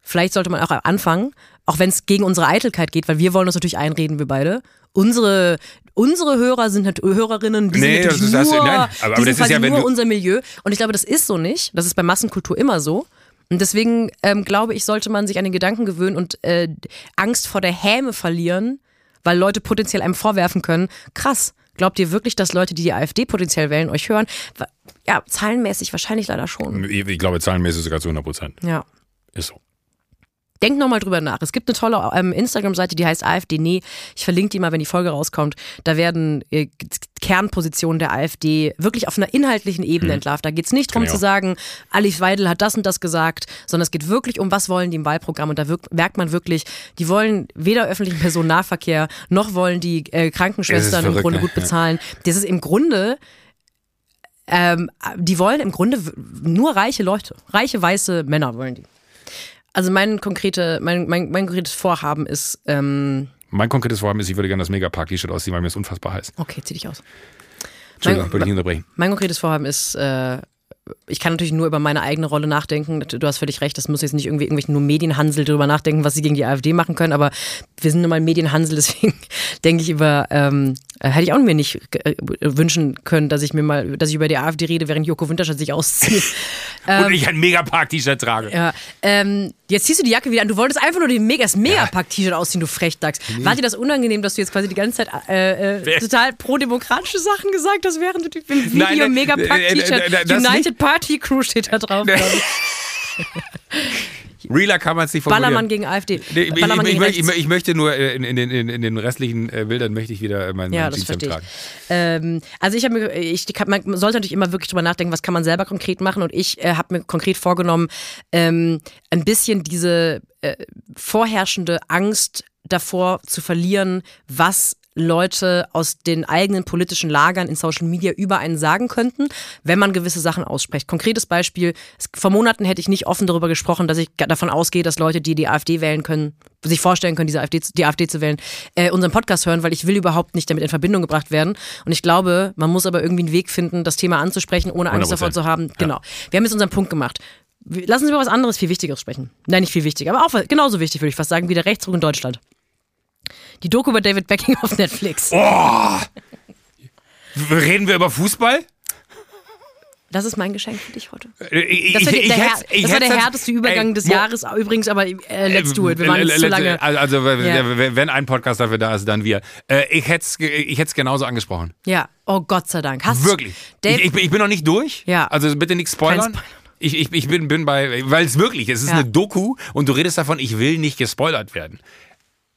vielleicht sollte man auch anfangen, auch wenn es gegen unsere Eitelkeit geht, weil wir wollen uns natürlich einreden, wir beide. Unsere, unsere Hörer sind halt Hörerinnen, die Nee, sind natürlich das ist- nur, nein, aber- aber das ist ja, nur unser Milieu. Und ich glaube, das ist so nicht. Das ist bei Massenkultur immer so. Und deswegen ähm, glaube ich, sollte man sich an den Gedanken gewöhnen und äh, Angst vor der Häme verlieren, weil Leute potenziell einem vorwerfen können, krass, glaubt ihr wirklich, dass Leute, die die AfD potenziell wählen, euch hören? Ja, zahlenmäßig wahrscheinlich leider schon. Ich, ich glaube, zahlenmäßig sogar zu 100 Prozent. Ja. Ist so. Denkt nochmal drüber nach. Es gibt eine tolle ähm, Instagram-Seite, die heißt AfD Nee. Ich verlinke die mal, wenn die Folge rauskommt. Da werden äh, Kernpositionen der AfD wirklich auf einer inhaltlichen Ebene entlarvt. Da geht es nicht darum Genau. zu sagen, Alice Weidel hat das und das gesagt, sondern es geht wirklich um, was wollen die im Wahlprogramm. Und da wirk merkt man wirklich, die wollen weder öffentlichen Personennahverkehr, noch wollen die äh, Krankenschwestern im Grunde gut bezahlen. Das ist im Grunde ähm, die wollen im Grunde nur reiche Leute. Reiche, weiße Männer wollen die. Also mein, konkrete, mein, mein, mein konkretes Vorhaben ist, ähm, Mein konkretes Vorhaben ist, ich würde gerne das Megapark-T-Shirt ausziehen, weil mir es unfassbar heiß. okay, zieh dich aus. Entschuldigung, Mein- würde ich nicht unterbrechen. Mein konkretes Vorhaben ist, äh, ich kann natürlich nur über meine eigene Rolle nachdenken. Du hast völlig recht, das muss jetzt nicht irgendwie irgendwelchen nur Medienhansel darüber nachdenken, was sie gegen die AfD machen können, aber wir sind nun mal Medienhansel, deswegen denke ich über, ähm, äh, hätte ich auch mir nicht äh, wünschen können, dass ich mir mal, dass ich über die AfD rede, während Joko Winterscheid sich auszieht. Und ich ein Megapark-T-Shirt trage. Ja, ähm, jetzt ziehst du die Jacke wieder an. Du wolltest einfach nur den das Megapack-T-Shirt ausziehen, du Frechdachs. War dir das unangenehm, dass du jetzt quasi die ganze Zeit äh, äh, total pro-demokratische Sachen gesagt hast, während du im Video Megapack-T-Shirt, äh, United Party Crew steht da drauf. Realer kann man es nicht formulieren. Ballermann gegen AfD. Nee, ich, ich, Ballermann ich, gegen ich, ich, möchte nur äh, in, in, den, in, in den restlichen äh, Bildern möchte ich wieder äh, mein, Ja, ich. tragen. Ähm, also ich habe mir, ich, kann- man sollte natürlich immer wirklich drüber nachdenken, was kann man selber konkret machen. Und ich äh, habe mir konkret vorgenommen, ähm, ein bisschen diese äh, vorherrschende Angst davor zu verlieren, was Leute aus den eigenen politischen Lagern in Social Media über einen sagen könnten, wenn man gewisse Sachen ausspricht. Konkretes Beispiel, vor Monaten hätte ich nicht offen darüber gesprochen, dass ich davon ausgehe, dass Leute, die die AfD wählen können, sich vorstellen können, diese AfD, die AfD zu wählen, äh, unseren Podcast hören, weil ich will überhaupt nicht damit in Verbindung gebracht werden. Und ich glaube, man muss aber irgendwie einen Weg finden, das Thema anzusprechen, ohne Angst 100%. davor zu haben. Genau. Wir haben jetzt unseren Punkt gemacht. Lassen Sie über was anderes, viel Wichtigeres sprechen. Nein, nicht viel wichtiger, aber auch genauso wichtig, würde ich fast sagen, wie der Rechtsruck in Deutschland. Die Doku über David Becking auf Netflix. Oh! Reden wir über Fußball? Das ist mein Geschenk für dich heute. Ich, Das war, die, ich der, Her- ich das war der härteste Übergang Ey, des Jahres. Übrigens, aber äh, let's do it. Wir waren Äh, jetzt zu äh, lange. Also, Ja. wenn ein Podcast dafür da ist, dann wir. Äh, Ich hätte es ich hätt's genauso angesprochen. Ja, oh Gott sei Dank. Hast Wirklich. Dave, Ich, ich, bin- ich bin noch nicht durch. Ja. Also bitte nichts spoilern. Kein Spoiler. Ich, ich, ich bin, bin bei, weil es wirklich, es ist Ja. eine Doku und du redest davon, ich will nicht gespoilert werden.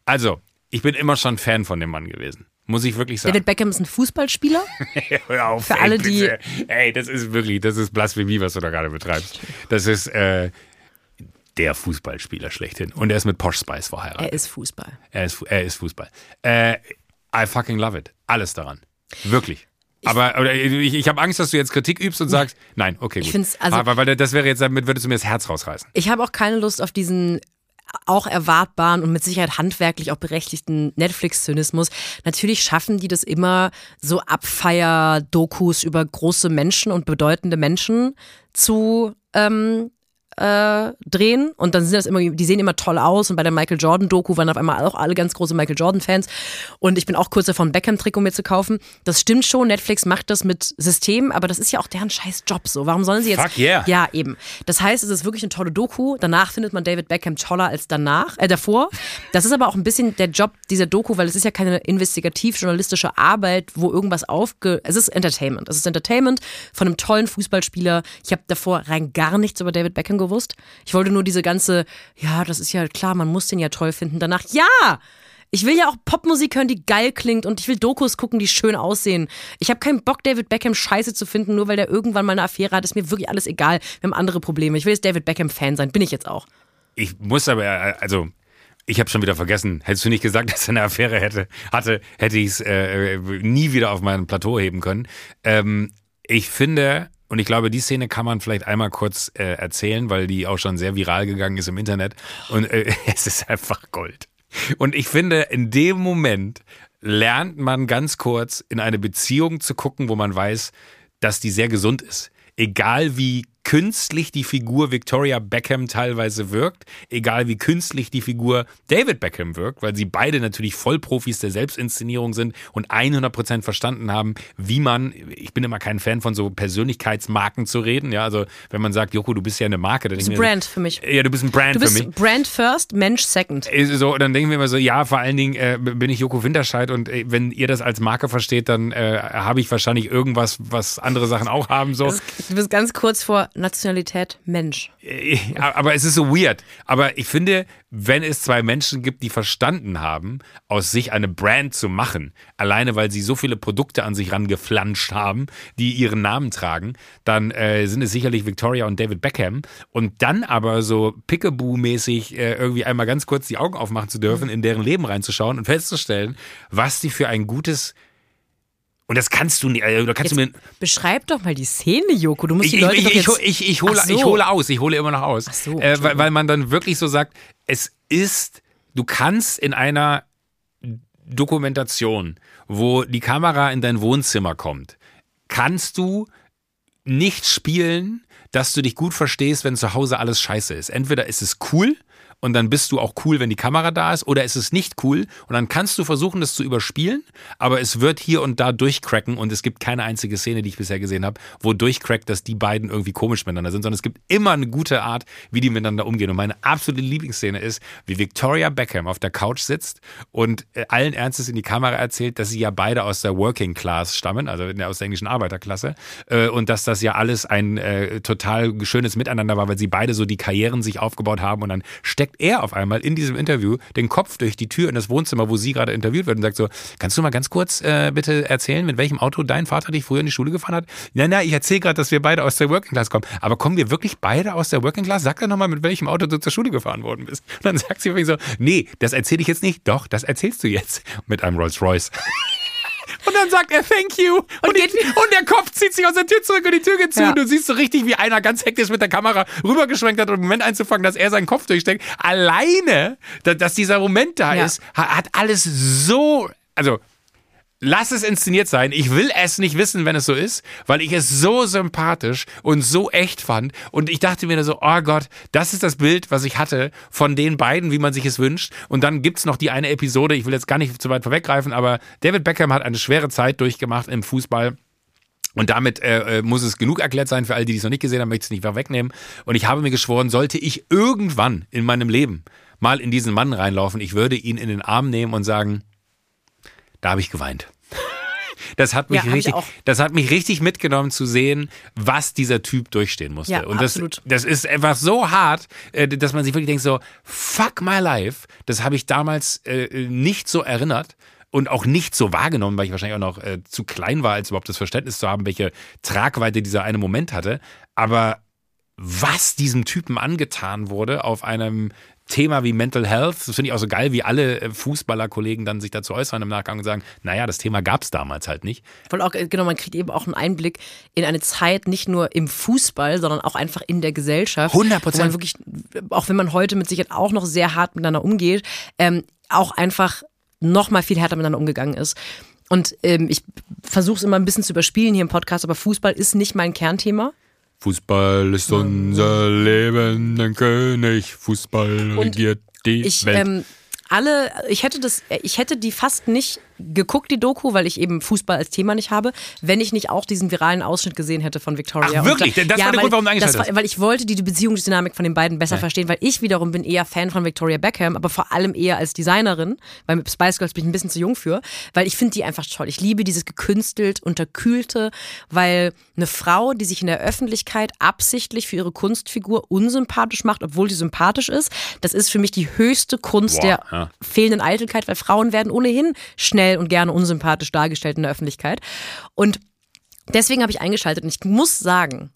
Also, ich bin immer schon Fan von dem Mann gewesen. Muss ich wirklich sagen. David Beckham ist ein Fußballspieler. Hör auf, Für ey, alle, die-. Ey, das ist wirklich, das ist Blasphemie, was du da gerade betreibst. Das ist äh, der Fußballspieler schlechthin. Und er ist mit Posh Spice verheiratet. Er ist Fußball. Er ist, er ist Fußball. Äh, I fucking love it. Alles daran. Wirklich. Aber oder ich, ich habe Angst, dass du jetzt Kritik übst und sagst, nein, okay, gut. find's, also- weil, weil das wäre jetzt, damit würdest du mir das Herz rausreißen. Ich habe auch keine Lust auf diesen auch erwartbaren und mit Sicherheit handwerklich auch berechtigten Netflix-Zynismus. Natürlich schaffen die das immer, so Abfeier-Dokus über große Menschen und bedeutende Menschen zu ähm, äh, drehen und dann sind das immer, die sehen immer toll aus und bei der Michael Jordan Doku waren auf einmal auch alle ganz große Michael Jordan Fans und ich bin auch kurz davon Beckham Trikot mir zu kaufen. Das stimmt schon, Netflix macht das mit System, aber das ist ja auch deren scheiß Job so. Warum sollen sie jetzt Fuck yeah. Ja, eben. Das heißt, es ist wirklich eine tolle Doku. Danach findet man David Beckham toller als danach, äh, davor. Das ist aber auch ein bisschen der Job dieser Doku, weil es ist ja keine investigativ-journalistische Arbeit, wo irgendwas aufge... Es ist Entertainment. Es ist Entertainment von einem tollen Fußballspieler. Ich habe davor rein gar nichts über David Beckham gewusst. Ich wollte nur diese ganze, ja, das ist ja klar, man muss den ja toll finden. Danach, ja! Ich will ja auch Popmusik hören, die geil klingt und ich will Dokus gucken, die schön aussehen. Ich habe keinen Bock, David Beckham scheiße zu finden, nur weil der irgendwann mal eine Affäre hat. Ist mir wirklich alles egal. Wir haben andere Probleme. Ich will jetzt David Beckham-Fan sein. Bin ich jetzt auch. Ich muss aber, äh, also, ich habe schon wieder vergessen. Hättest du nicht gesagt, dass er eine Affäre hätte, hatte, hätte ich es äh, nie wieder auf mein Plateau heben können. Ähm, ich finde, und ich glaube, die Szene kann man vielleicht einmal kurz äh, erzählen, weil die auch schon sehr viral gegangen ist im Internet. Und äh, es ist einfach Gold. Und ich finde, in dem Moment lernt man ganz kurz in eine Beziehung zu gucken, wo man weiß, dass die sehr gesund ist. Egal wie künstlich die Figur Victoria Beckham teilweise wirkt, egal wie künstlich die Figur David Beckham wirkt, weil sie beide natürlich Vollprofis der Selbstinszenierung sind und 100% verstanden haben, wie man, ich bin immer kein Fan von so Persönlichkeitsmarken zu reden, ja, also wenn man sagt, Joko, du bist ja eine Marke, dann Du bist ein Brand für mich. Ja, du bist ein Brand Du für mich. bist Brand first, Mensch second. Ist So, dann denken wir immer so, ja, vor allen Dingen äh, bin ich Joko Winterscheid und äh, wenn ihr das als Marke versteht, dann äh, habe ich wahrscheinlich irgendwas, was andere Sachen auch haben. So. Du bist ganz kurz vor Nationalität Mensch. Äh, Aber es ist so weird. Aber ich finde, wenn es zwei Menschen gibt, die verstanden haben, aus sich eine Brand zu machen, alleine weil sie so viele Produkte an sich rangeflanscht haben, die ihren Namen tragen, dann äh, sind es sicherlich Victoria und David Beckham. Und dann aber so Pickaboo-mäßig äh, irgendwie einmal ganz kurz die Augen aufmachen zu dürfen, in deren Leben reinzuschauen und festzustellen, was die für ein gutes und das kannst du nicht, äh, kannst du mir Jetzt beschreib doch mal die Szene, Joko. Du musst ich, die Leute ich, doch ich, jetzt... ich, ich, hole, so. ich hole aus, ich hole immer noch aus. Ach so, äh, weil, weil man dann wirklich so sagt, es ist, du kannst in einer Dokumentation, wo die Kamera in dein Wohnzimmer kommt, kannst du nicht spielen, dass du dich gut verstehst, wenn zu Hause alles scheiße ist. Entweder ist es cool und dann bist du auch cool, wenn die Kamera da ist, oder ist es nicht cool und dann kannst du versuchen, das zu überspielen, aber es wird hier und da durchcracken und es gibt keine einzige Szene, die ich bisher gesehen habe, wo durchcrackt, dass die beiden irgendwie komisch miteinander sind, sondern es gibt immer eine gute Art, wie die miteinander umgehen. Und meine absolute Lieblingsszene ist, wie Victoria Beckham auf der Couch sitzt und äh, allen Ernstes in die Kamera erzählt, dass sie ja beide aus der Working Class stammen, also aus der englischen Arbeiterklasse, äh, und dass das ja alles ein äh, total schönes Miteinander war, weil sie beide so die Karrieren sich aufgebaut haben und dann steckt steckt er auf einmal in diesem Interview den Kopf durch die Tür in das Wohnzimmer, wo sie gerade interviewt wird und sagt so, kannst du mal ganz kurz äh, bitte erzählen, mit welchem Auto dein Vater dich früher in die Schule gefahren hat? Nein, nein, ich erzähle gerade, dass wir beide aus der Working Class kommen. Aber kommen wir wirklich beide aus der Working Class? Sag doch nochmal, mit welchem Auto du zur Schule gefahren worden bist. Und dann sagt sie irgendwie so, nee, das erzähle ich jetzt nicht. Doch, das erzählst du jetzt mit einem Rolls Royce. Und dann sagt er Thank you. Und, und, die, und, der Kopf zieht sich aus der Tür zurück und die Tür geht zu. Ja. Und du siehst so richtig, wie einer ganz hektisch mit der Kamera rübergeschwenkt hat, um einen Moment einzufangen, dass er seinen Kopf durchsteckt. Alleine, dass dieser Moment da ja. ist, hat alles so. Also lass es inszeniert sein. Ich will es nicht wissen, wenn es so ist, weil ich es so sympathisch und so echt fand. Und ich dachte mir so, oh Gott, das ist das Bild, was ich hatte von den beiden, wie man sich es wünscht. Und dann gibt's noch die eine Episode, ich will jetzt gar nicht zu weit vorweggreifen, aber David Beckham hat eine schwere Zeit durchgemacht im Fußball. Und damit äh, äh muss es genug erklärt sein für alle, die es noch nicht gesehen haben, möchte ich es nicht wegnehmen. Und ich habe mir geschworen, sollte ich irgendwann in meinem Leben mal in diesen Mann reinlaufen, ich würde ihn in den Arm nehmen und sagen, da habe ich geweint. Das hat mich ja, richtig, das hat mich richtig mitgenommen zu sehen, was dieser Typ durchstehen musste. Ja, und das, absolut. das ist einfach so hart, äh, dass man sich wirklich denkt so, fuck my life. Das habe ich damals äh, nicht so erinnert und auch nicht so wahrgenommen, weil ich wahrscheinlich auch noch äh, zu klein war, als überhaupt das Verständnis zu haben, welche Tragweite dieser eine Moment hatte. Aber was diesem Typen angetan wurde auf einem Thema wie Mental Health, das finde ich auch so geil, wie alle äh, Fußballerkollegen dann sich dazu äußern im Nachgang und sagen, naja, das Thema gab es damals halt nicht. Voll auch, äh, genau, man kriegt eben auch einen Einblick in eine Zeit, nicht nur im Fußball, sondern auch einfach in der Gesellschaft. 100 Prozent. Wirklich, auch wenn man heute mit Sicherheit auch noch sehr hart miteinander umgeht, ähm, auch einfach noch mal viel härter miteinander umgegangen ist. Und ähm, ich versuche es immer ein bisschen zu überspielen hier im Podcast, aber Fußball ist nicht mein Kernthema. Fußball ist unser Leben, ein König. Fußball regiert die ich, Welt. Ähm, alle, ich hätte das, ich hätte die fast nicht geguckt, die Doku, weil ich eben Fußball als Thema nicht habe, wenn ich nicht auch diesen viralen Ausschnitt gesehen hätte von Victoria. Ach, wirklich? das ja, war der Grund, warum du eingeschaltet hast? Weil ich wollte die Beziehungsdynamik von den beiden besser ja. verstehen, weil ich wiederum bin eher Fan von Victoria Beckham, aber vor allem eher als Designerin, weil mit Spice Girls bin ich ein bisschen zu jung für, weil ich finde die einfach toll. Ich liebe dieses gekünstelt, unterkühlte, weil eine Frau, die sich in der Öffentlichkeit absichtlich für ihre Kunstfigur unsympathisch macht, obwohl sie sympathisch ist, das ist für mich die höchste Kunst Boah, der ja. fehlenden Eitelkeit, weil Frauen werden ohnehin schnell schnell und gerne unsympathisch dargestellt in der Öffentlichkeit. Und deswegen habe ich eingeschaltet und ich muss sagen,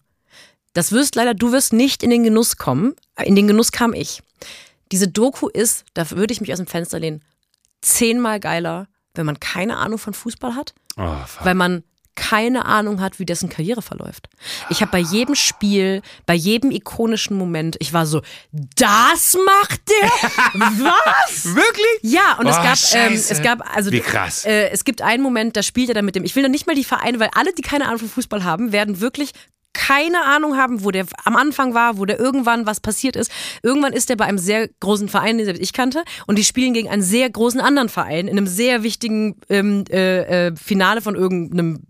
das wirst leider, du wirst nicht in den Genuss kommen. In den Genuss kam ich. Diese Doku ist, da würde ich mich aus dem Fenster lehnen, zehnmal geiler, wenn man keine Ahnung von Fußball hat, oh, weil man keine Ahnung hat, wie dessen Karriere verläuft. Ich habe bei jedem Spiel, bei jedem ikonischen Moment, ich war so, das macht der? Was? Wirklich? Ja, und oh, es gab, ähm, es gab, also, wie krass. Äh, es gibt einen Moment, da spielt er dann mit dem, ich will noch nicht mal die Vereine, weil alle, die keine Ahnung von Fußball haben, werden wirklich keine Ahnung haben, wo der am Anfang war, wo der irgendwann was passiert ist. Irgendwann ist er bei einem sehr großen Verein, den ich kannte, und die spielen gegen einen sehr großen anderen Verein in einem sehr wichtigen ähm, äh, äh, Finale von irgendeinem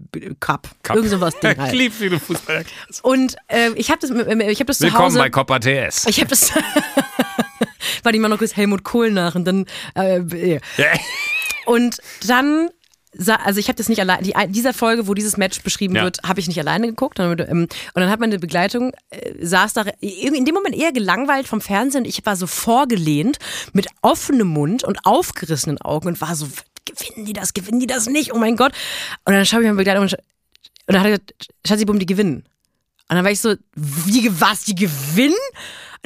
Cup. Cup. Irgend sowas Ding halt. Ich liebe viele Fußballer. Und äh, ich habe das, ich hab das Willkommen zu Hause. bei Copa TS. Ich habe das. war die mal noch kurz Helmut Kohl nach und dann. Äh, ja. Und dann also ich habe das nicht allein, die, dieser Folge, wo dieses Match beschrieben ja. wird, habe ich nicht alleine geguckt. Und dann hat meine Begleitung, äh, saß da in dem Moment eher gelangweilt vom Fernsehen und ich war so vorgelehnt mit offenem Mund und aufgerissenen Augen und war so, gewinnen die das, gewinnen die das nicht, oh mein Gott. Und dann schaue ich meine Begleitung und, und dann hat er gesagt, Schatzi, bumm, die gewinnen. Und dann war ich so, wie, was, die gewinnen?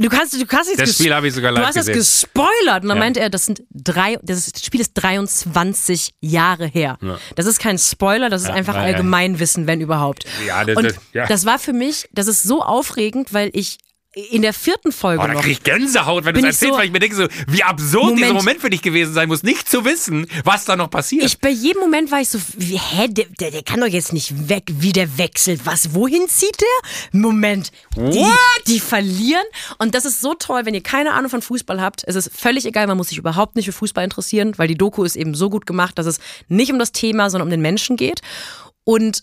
Du kannst, du kannst Das Spiel habe ich sogar live Du hast gesehen. das gespoilert. Und dann ja. meinte er, das sind drei, das Spiel ist 23 Jahre her. Ja. Das ist kein Spoiler, das ist ja, einfach Allgemeinwissen, wenn überhaupt. Ja, das, und das, ja. das war für mich, das ist so aufregend, weil ich in der vierten Folge oh, da noch. krieg ich Gänsehaut, wenn du es erzählst, so, weil ich mir denke so, wie absurd Moment, dieser Moment für dich gewesen sein muss, nicht zu wissen, was da noch passiert. Ich, bei jedem Moment war ich so, wie, hä, der, der, der kann doch jetzt nicht weg, wie der wechselt. Was, wohin zieht der? Moment. Die, die, verlieren. Und das ist so toll, wenn ihr keine Ahnung von Fußball habt. Es ist völlig egal, man muss sich überhaupt nicht für Fußball interessieren, weil die Doku ist eben so gut gemacht, dass es nicht um das Thema, sondern um den Menschen geht. Und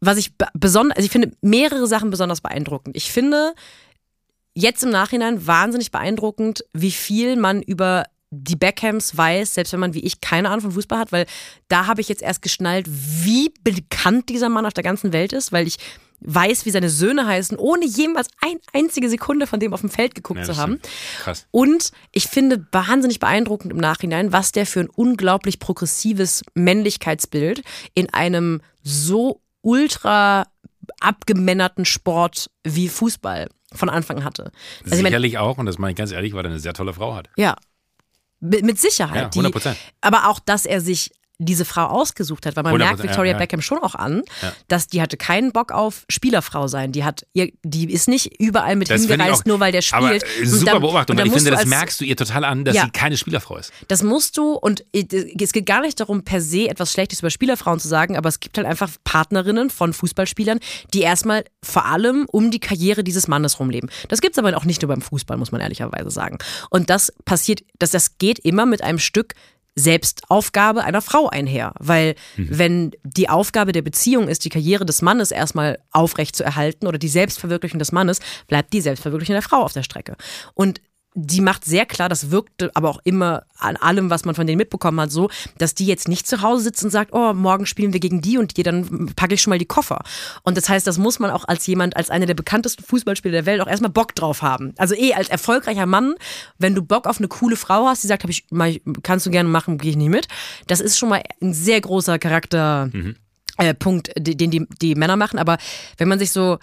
was ich besonders, also ich finde mehrere Sachen besonders beeindruckend. Ich finde jetzt im Nachhinein wahnsinnig beeindruckend, wie viel man über die Beckhams weiß, selbst wenn man wie ich keine Ahnung von Fußball hat, weil da habe ich jetzt erst geschnallt, wie bekannt dieser Mann auf der ganzen Welt ist, weil ich weiß, wie seine Söhne heißen, ohne jemals eine einzige Sekunde von dem auf dem Feld geguckt Ja, zu haben. Krass. Und ich finde wahnsinnig beeindruckend im Nachhinein, was der für ein unglaublich progressives Männlichkeitsbild in einem so ultra abgemännerten Sport wie Fußball von Anfang hatte. Also ich meine, Sicherlich auch, und das meine ich ganz ehrlich, weil er eine sehr tolle Frau hat. ja. Mit, mit Sicherheit. Ja, die, 100%. aber auch, dass er sich diese Frau ausgesucht hat, weil man 100%, merkt Victoria ja. Beckham schon auch an, Ja. dass die hatte keinen Bock auf Spielerfrau sein. Die hat ihr, die ist nicht überall mit Das hingereist, nur weil der spielt. Aber äh, super dann- Beobachtung, weil ich finde, das als- merkst du ihr total an, dass Ja. sie keine Spielerfrau ist. Das musst du, und es geht gar nicht darum, per se etwas Schlechtes über Spielerfrauen zu sagen, aber es gibt halt einfach Partnerinnen von Fußballspielern, die erstmal vor allem um die Karriere dieses Mannes rumleben. Das gibt's aber auch nicht nur beim Fußball, muss man ehrlicherweise sagen. Und das passiert, das, das geht immer mit einem Stück Selbstaufgabe einer Frau einher. Weil wenn die Aufgabe der Beziehung ist, die Karriere des Mannes erstmal aufrecht zu erhalten oder die Selbstverwirklichung des Mannes, bleibt die Selbstverwirklichung der Frau auf der Strecke. Und die macht sehr klar, das wirkte aber auch immer an allem, was man von denen mitbekommen hat, so, dass die jetzt nicht zu Hause sitzt und sagt, oh, morgen spielen wir gegen die und die, dann packe ich schon mal die Koffer. Und das heißt, das muss man auch als jemand, als einer der bekanntesten Fußballspieler der Welt auch erstmal Bock drauf haben. Also eh als erfolgreicher Mann, wenn du Bock auf eine coole Frau hast, die sagt, hab ich, kannst du gerne machen, gehe ich nicht mit. Das ist schon mal ein sehr großer Charakter. Äh, Punkt, den die, die Männer machen. Aber wenn man sich so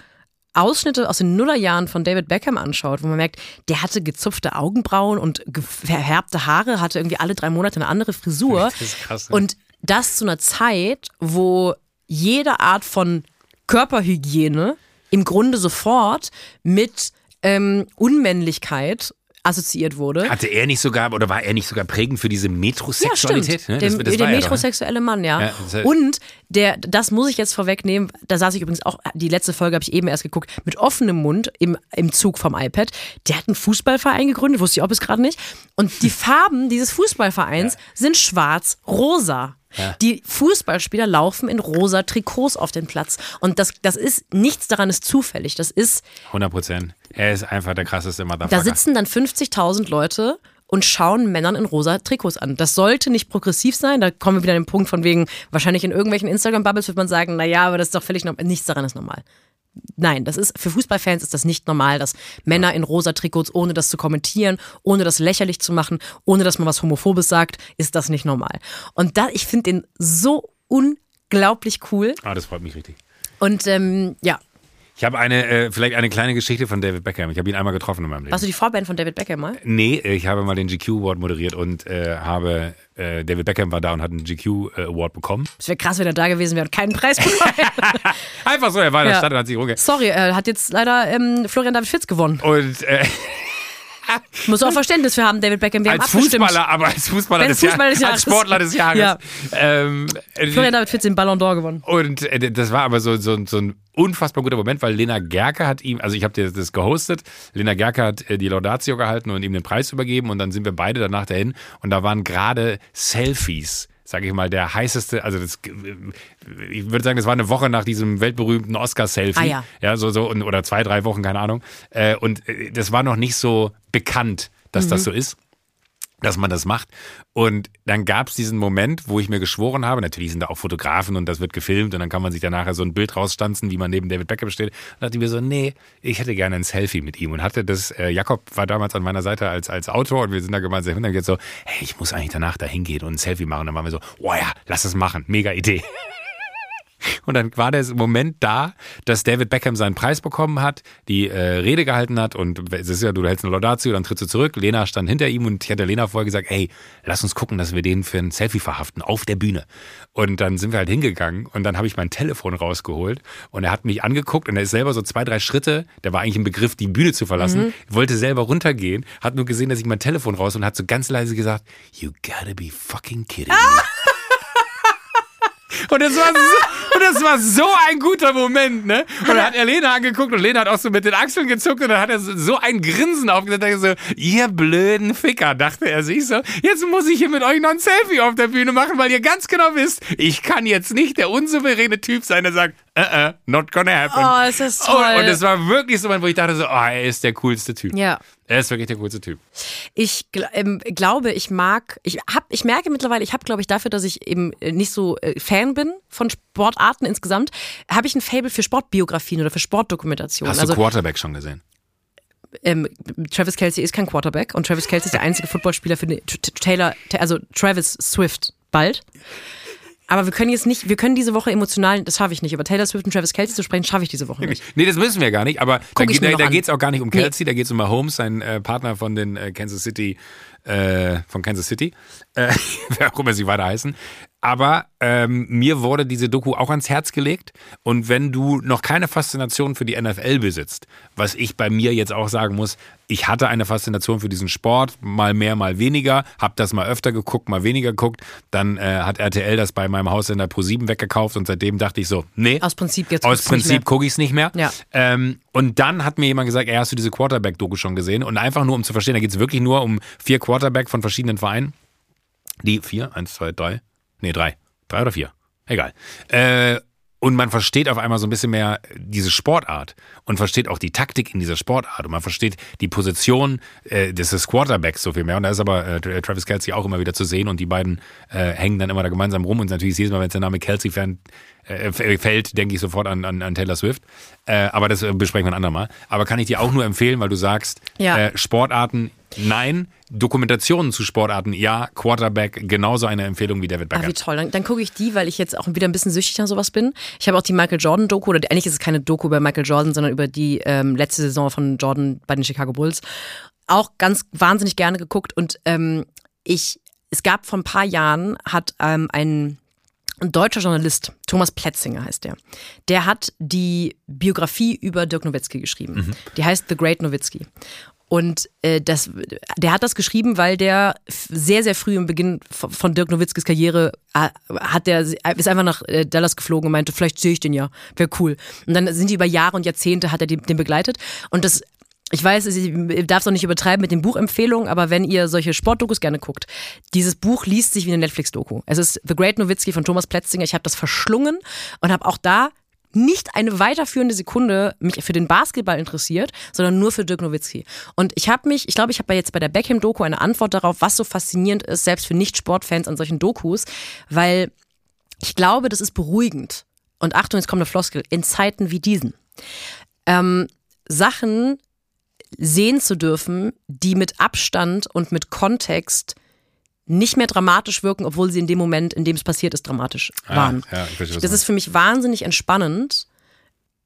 Ausschnitte aus den Nullerjahren von David Beckham anschaut, wo man merkt, der hatte gezupfte Augenbrauen und gefärbte Haare, hatte irgendwie alle drei Monate eine andere Frisur. Das ist krass, ne? Und das zu einer Zeit, wo jede Art von Körperhygiene im Grunde sofort mit ähm, Unmännlichkeit assoziiert wurde. Hatte er nicht sogar, oder war er nicht sogar prägend für diese Metrosexualität? Ja, stimmt. Ne? Der, Das- das der war er doch, ne? metrosexuelle Mann, ja. Ja, das heißt- Und der, das muss ich jetzt vorwegnehmen, da saß ich übrigens auch, die letzte Folge habe ich eben erst geguckt, mit offenem Mund im, im Zug vom iPad. Der hat einen Fußballverein gegründet, wusste ich auch bis gerade nicht. Und die Farben dieses Fußballvereins sind schwarz-rosa. Die Fußballspieler laufen in rosa Trikots auf den Platz. Und das, das ist, nichts daran ist zufällig. Das ist 100 Prozent. Er ist einfach der krasseste Motherfucker. da sitzen dann 50.000 Leute und schauen Männern in rosa Trikots an. Das sollte nicht progressiv sein. Da kommen wir wieder an den Punkt von wegen, wahrscheinlich in irgendwelchen Instagram-Bubbles wird man sagen, naja, aber das ist doch völlig normal. Nichts daran ist normal. Nein, das ist, für Fußballfans ist das nicht normal, dass Männer in rosa Trikots, ohne das zu kommentieren, ohne das lächerlich zu machen, ohne dass man was Homophobes sagt, ist das nicht normal. Und da, ich finde den so unglaublich cool. Ah, das freut mich richtig. Und ähm, ja, Ich habe eine, äh, vielleicht eine kleine Geschichte von David Beckham. Ich habe ihn einmal getroffen in meinem Leben. warst du die Vorband von David Beckham mal? Nee, ich habe mal den GQ Award moderiert und äh, habe, äh, David Beckham war da und hat einen GQ äh, Award bekommen. Es wäre krass, wenn er da gewesen wäre und keinen Preis bekommen. Einfach so, er war in der Ja. Stadt und hat sich rumge... Sorry, er hat jetzt leider ähm, Florian David Fitz gewonnen. Und äh, Muss auch Verständnis für haben, David Beckham. Wir haben als. Fußballer, aber als Fußballer, des, Fußballer des Jahres, als. Sportler des Jahres. Ja. Ähm, äh, Florian David Fitz den Ballon d'Or gewonnen. Und äh, das war aber so, so, so ein unfassbar guter Moment, weil Lena Gerke hat ihm, also ich habe das, das gehostet, Lena Gerke hat äh, die Laudatio gehalten und ihm den Preis übergeben und dann sind wir beide danach dahin und da waren gerade Selfies. Sage ich mal, der heißeste, also das, ich würde sagen, das war eine Woche nach diesem weltberühmten Oscar-Selfie. Ah, ja. Ja, so, so, und, oder zwei, drei Wochen, keine Ahnung. Äh, und äh, das war noch nicht so bekannt, dass Mhm. das so ist dass man das macht. Und dann gab es diesen Moment, wo ich mir geschworen habe, natürlich sind da auch Fotografen und das wird gefilmt und dann kann man sich da nachher so ein Bild rausstanzen, wie man neben David Beckham steht. Und dachte ich mir so, nee, ich hätte gerne ein Selfie mit ihm und hatte das, äh, Jakob war damals an meiner Seite als, als Autor und wir sind da gemeinsam hin und jetzt so, hey, ich muss eigentlich danach da hingehen und ein Selfie machen. Und dann waren wir so, oh ja, lass es machen, mega Idee. Und dann war der Moment da, dass David Beckham seinen Preis bekommen hat, die äh, Rede gehalten hat und es ist ja, du hältst eine Laudatio, dann trittst du zurück. Lena stand hinter ihm und ich hatte Lena vorher gesagt, ey, lass uns gucken, dass wir den für ein Selfie verhaften auf der Bühne. Und dann sind wir halt hingegangen und dann habe ich mein Telefon rausgeholt und er hat mich angeguckt und er ist selber so zwei, drei Schritte, der war eigentlich im Begriff, die Bühne zu verlassen, wollte selber runtergehen, hat nur gesehen, dass ich mein Telefon raus und hat so ganz leise gesagt, you gotta be fucking kidding me. Und das war so, und das war so ein guter Moment, ne? Und dann hat er Lena angeguckt und Lena hat auch so mit den Achseln gezuckt und dann hat er so, ein Grinsen aufgesetzt. Da so, ihr blöden Ficker, dachte er sich so. Jetzt muss ich hier mit euch noch ein Selfie auf der Bühne machen, weil ihr ganz genau wisst, ich kann jetzt nicht der unsouveräne Typ sein, der sagt, uh, uh, not gonna happen. Oh, ist das toll. Oh, und es war wirklich so, wo ich dachte so, oh, er ist der coolste Typ. Ja. Er ist wirklich der coolste Typ. Ich gl ähm, glaube, ich mag, ich hab, ich merke mittlerweile, ich habe, glaube ich, dafür, dass ich eben äh, nicht so äh, Fan bin von Sportarten insgesamt, habe ich ein Fable für Sportbiografien oder für Sportdokumentationen. Hast also du Quarterback schon gesehen? ähm, Travis Kelsey ist kein Quarterback und Travis Kelsey ist der einzige Footballspieler für den, Taylor, also Travis Swift bald. Aber wir können jetzt nicht, wir können diese Woche emotional, das schaffe ich nicht, über Taylor Swift und Travis Kelsey zu sprechen, schaffe ich diese Woche nicht. Nee, das müssen wir gar nicht, aber da, Guck ich da, da an. geht es auch gar nicht um Nee. Kelsey, da geht es um Mahomes, sein äh, Partner von den äh, Kansas City, äh, von Kansas City, äh, wer auch immer sie weiter heißen. Aber ähm, mir wurde diese Doku auch ans Herz gelegt. Und wenn du noch keine Faszination für die NFL besitzt, was ich bei mir jetzt auch sagen muss, ich hatte eine Faszination für diesen Sport, mal mehr, mal weniger, hab das mal öfter geguckt, mal weniger geguckt. Dann äh, hat RTL das bei meinem Haussender Pro7 weggekauft und seitdem dachte ich so, nee, Aus Prinzip jetzt aus Prinzip gucke ich es nicht mehr. Ja. Ähm, und dann hat mir jemand gesagt, ey, hast du diese Quarterback-Doku schon gesehen? Und einfach nur, um zu verstehen, da geht es wirklich nur um vier Quarterback von verschiedenen Vereinen. Die vier, eins, zwei, drei, nee, drei. Drei oder vier. Egal. Äh, und man versteht auf einmal so ein bisschen mehr diese Sportart und versteht auch die Taktik in dieser Sportart und man versteht die Position äh, des Quarterbacks so viel mehr. Und da ist aber äh, Travis Kelsey auch immer wieder zu sehen und die beiden äh, hängen dann immer da gemeinsam rum und natürlich jedes Mal, wenn der Name Kelsey fern, äh, fällt, denke ich sofort an, an, an Taylor Swift. Äh, aber das äh, besprechen wir ein andermal. Aber kann ich dir auch nur empfehlen, weil du sagst, Ja. Sportarten nein, Dokumentationen zu Sportarten ja, Quarterback genauso eine Empfehlung wie David Ah, Becker. wie toll. Dann, dann gucke ich die, weil ich jetzt auch wieder ein bisschen süchtig nach sowas bin. Ich habe auch die Michael Jordan-Doku, oder eigentlich ist es keine Doku über Michael Jordan, sondern über die ähm, letzte Saison von Jordan bei den Chicago Bulls. Auch ganz wahnsinnig gerne geguckt. Und ähm, ich, es gab vor ein paar Jahren, hat ähm, ein ein deutscher Journalist, Thomas Plätzinger heißt der, der hat die Biografie über Dirk Nowitzki geschrieben. Die heißt The Great Nowitzki. Und äh, das, der hat das geschrieben, weil der sehr, sehr früh im Beginn von Dirk Nowitzkis Karriere äh, hat der, ist einfach nach äh, Dallas geflogen und meinte, vielleicht sehe ich den ja, wäre cool. Und dann sind die über Jahre und Jahrzehnte hat er die, den begleitet. Und das ich weiß, ich darf es auch nicht übertreiben mit den Buchempfehlungen, aber wenn ihr solche Sportdokus gerne guckt, dieses Buch liest sich wie eine Netflix-Doku. Es ist The Great Nowitzki von Thomas Plätzinger. Ich habe das verschlungen und habe auch da nicht eine weiterführende Sekunde mich für den Basketball interessiert, sondern nur für Dirk Nowitzki. Und ich habe mich, ich glaube, ich habe jetzt bei der Beckham-Doku eine Antwort darauf, was so faszinierend ist, selbst für Nicht-Sportfans an solchen Dokus, weil ich glaube, das ist beruhigend. Und Achtung, jetzt kommt eine Floskel, in Zeiten wie diesen. Ähm, Sachen sehen zu dürfen, die mit Abstand und mit Kontext nicht mehr dramatisch wirken, obwohl sie in dem Moment, in dem es passiert ist, dramatisch waren. Ah, ja, was Das ist für mich wahnsinnig entspannend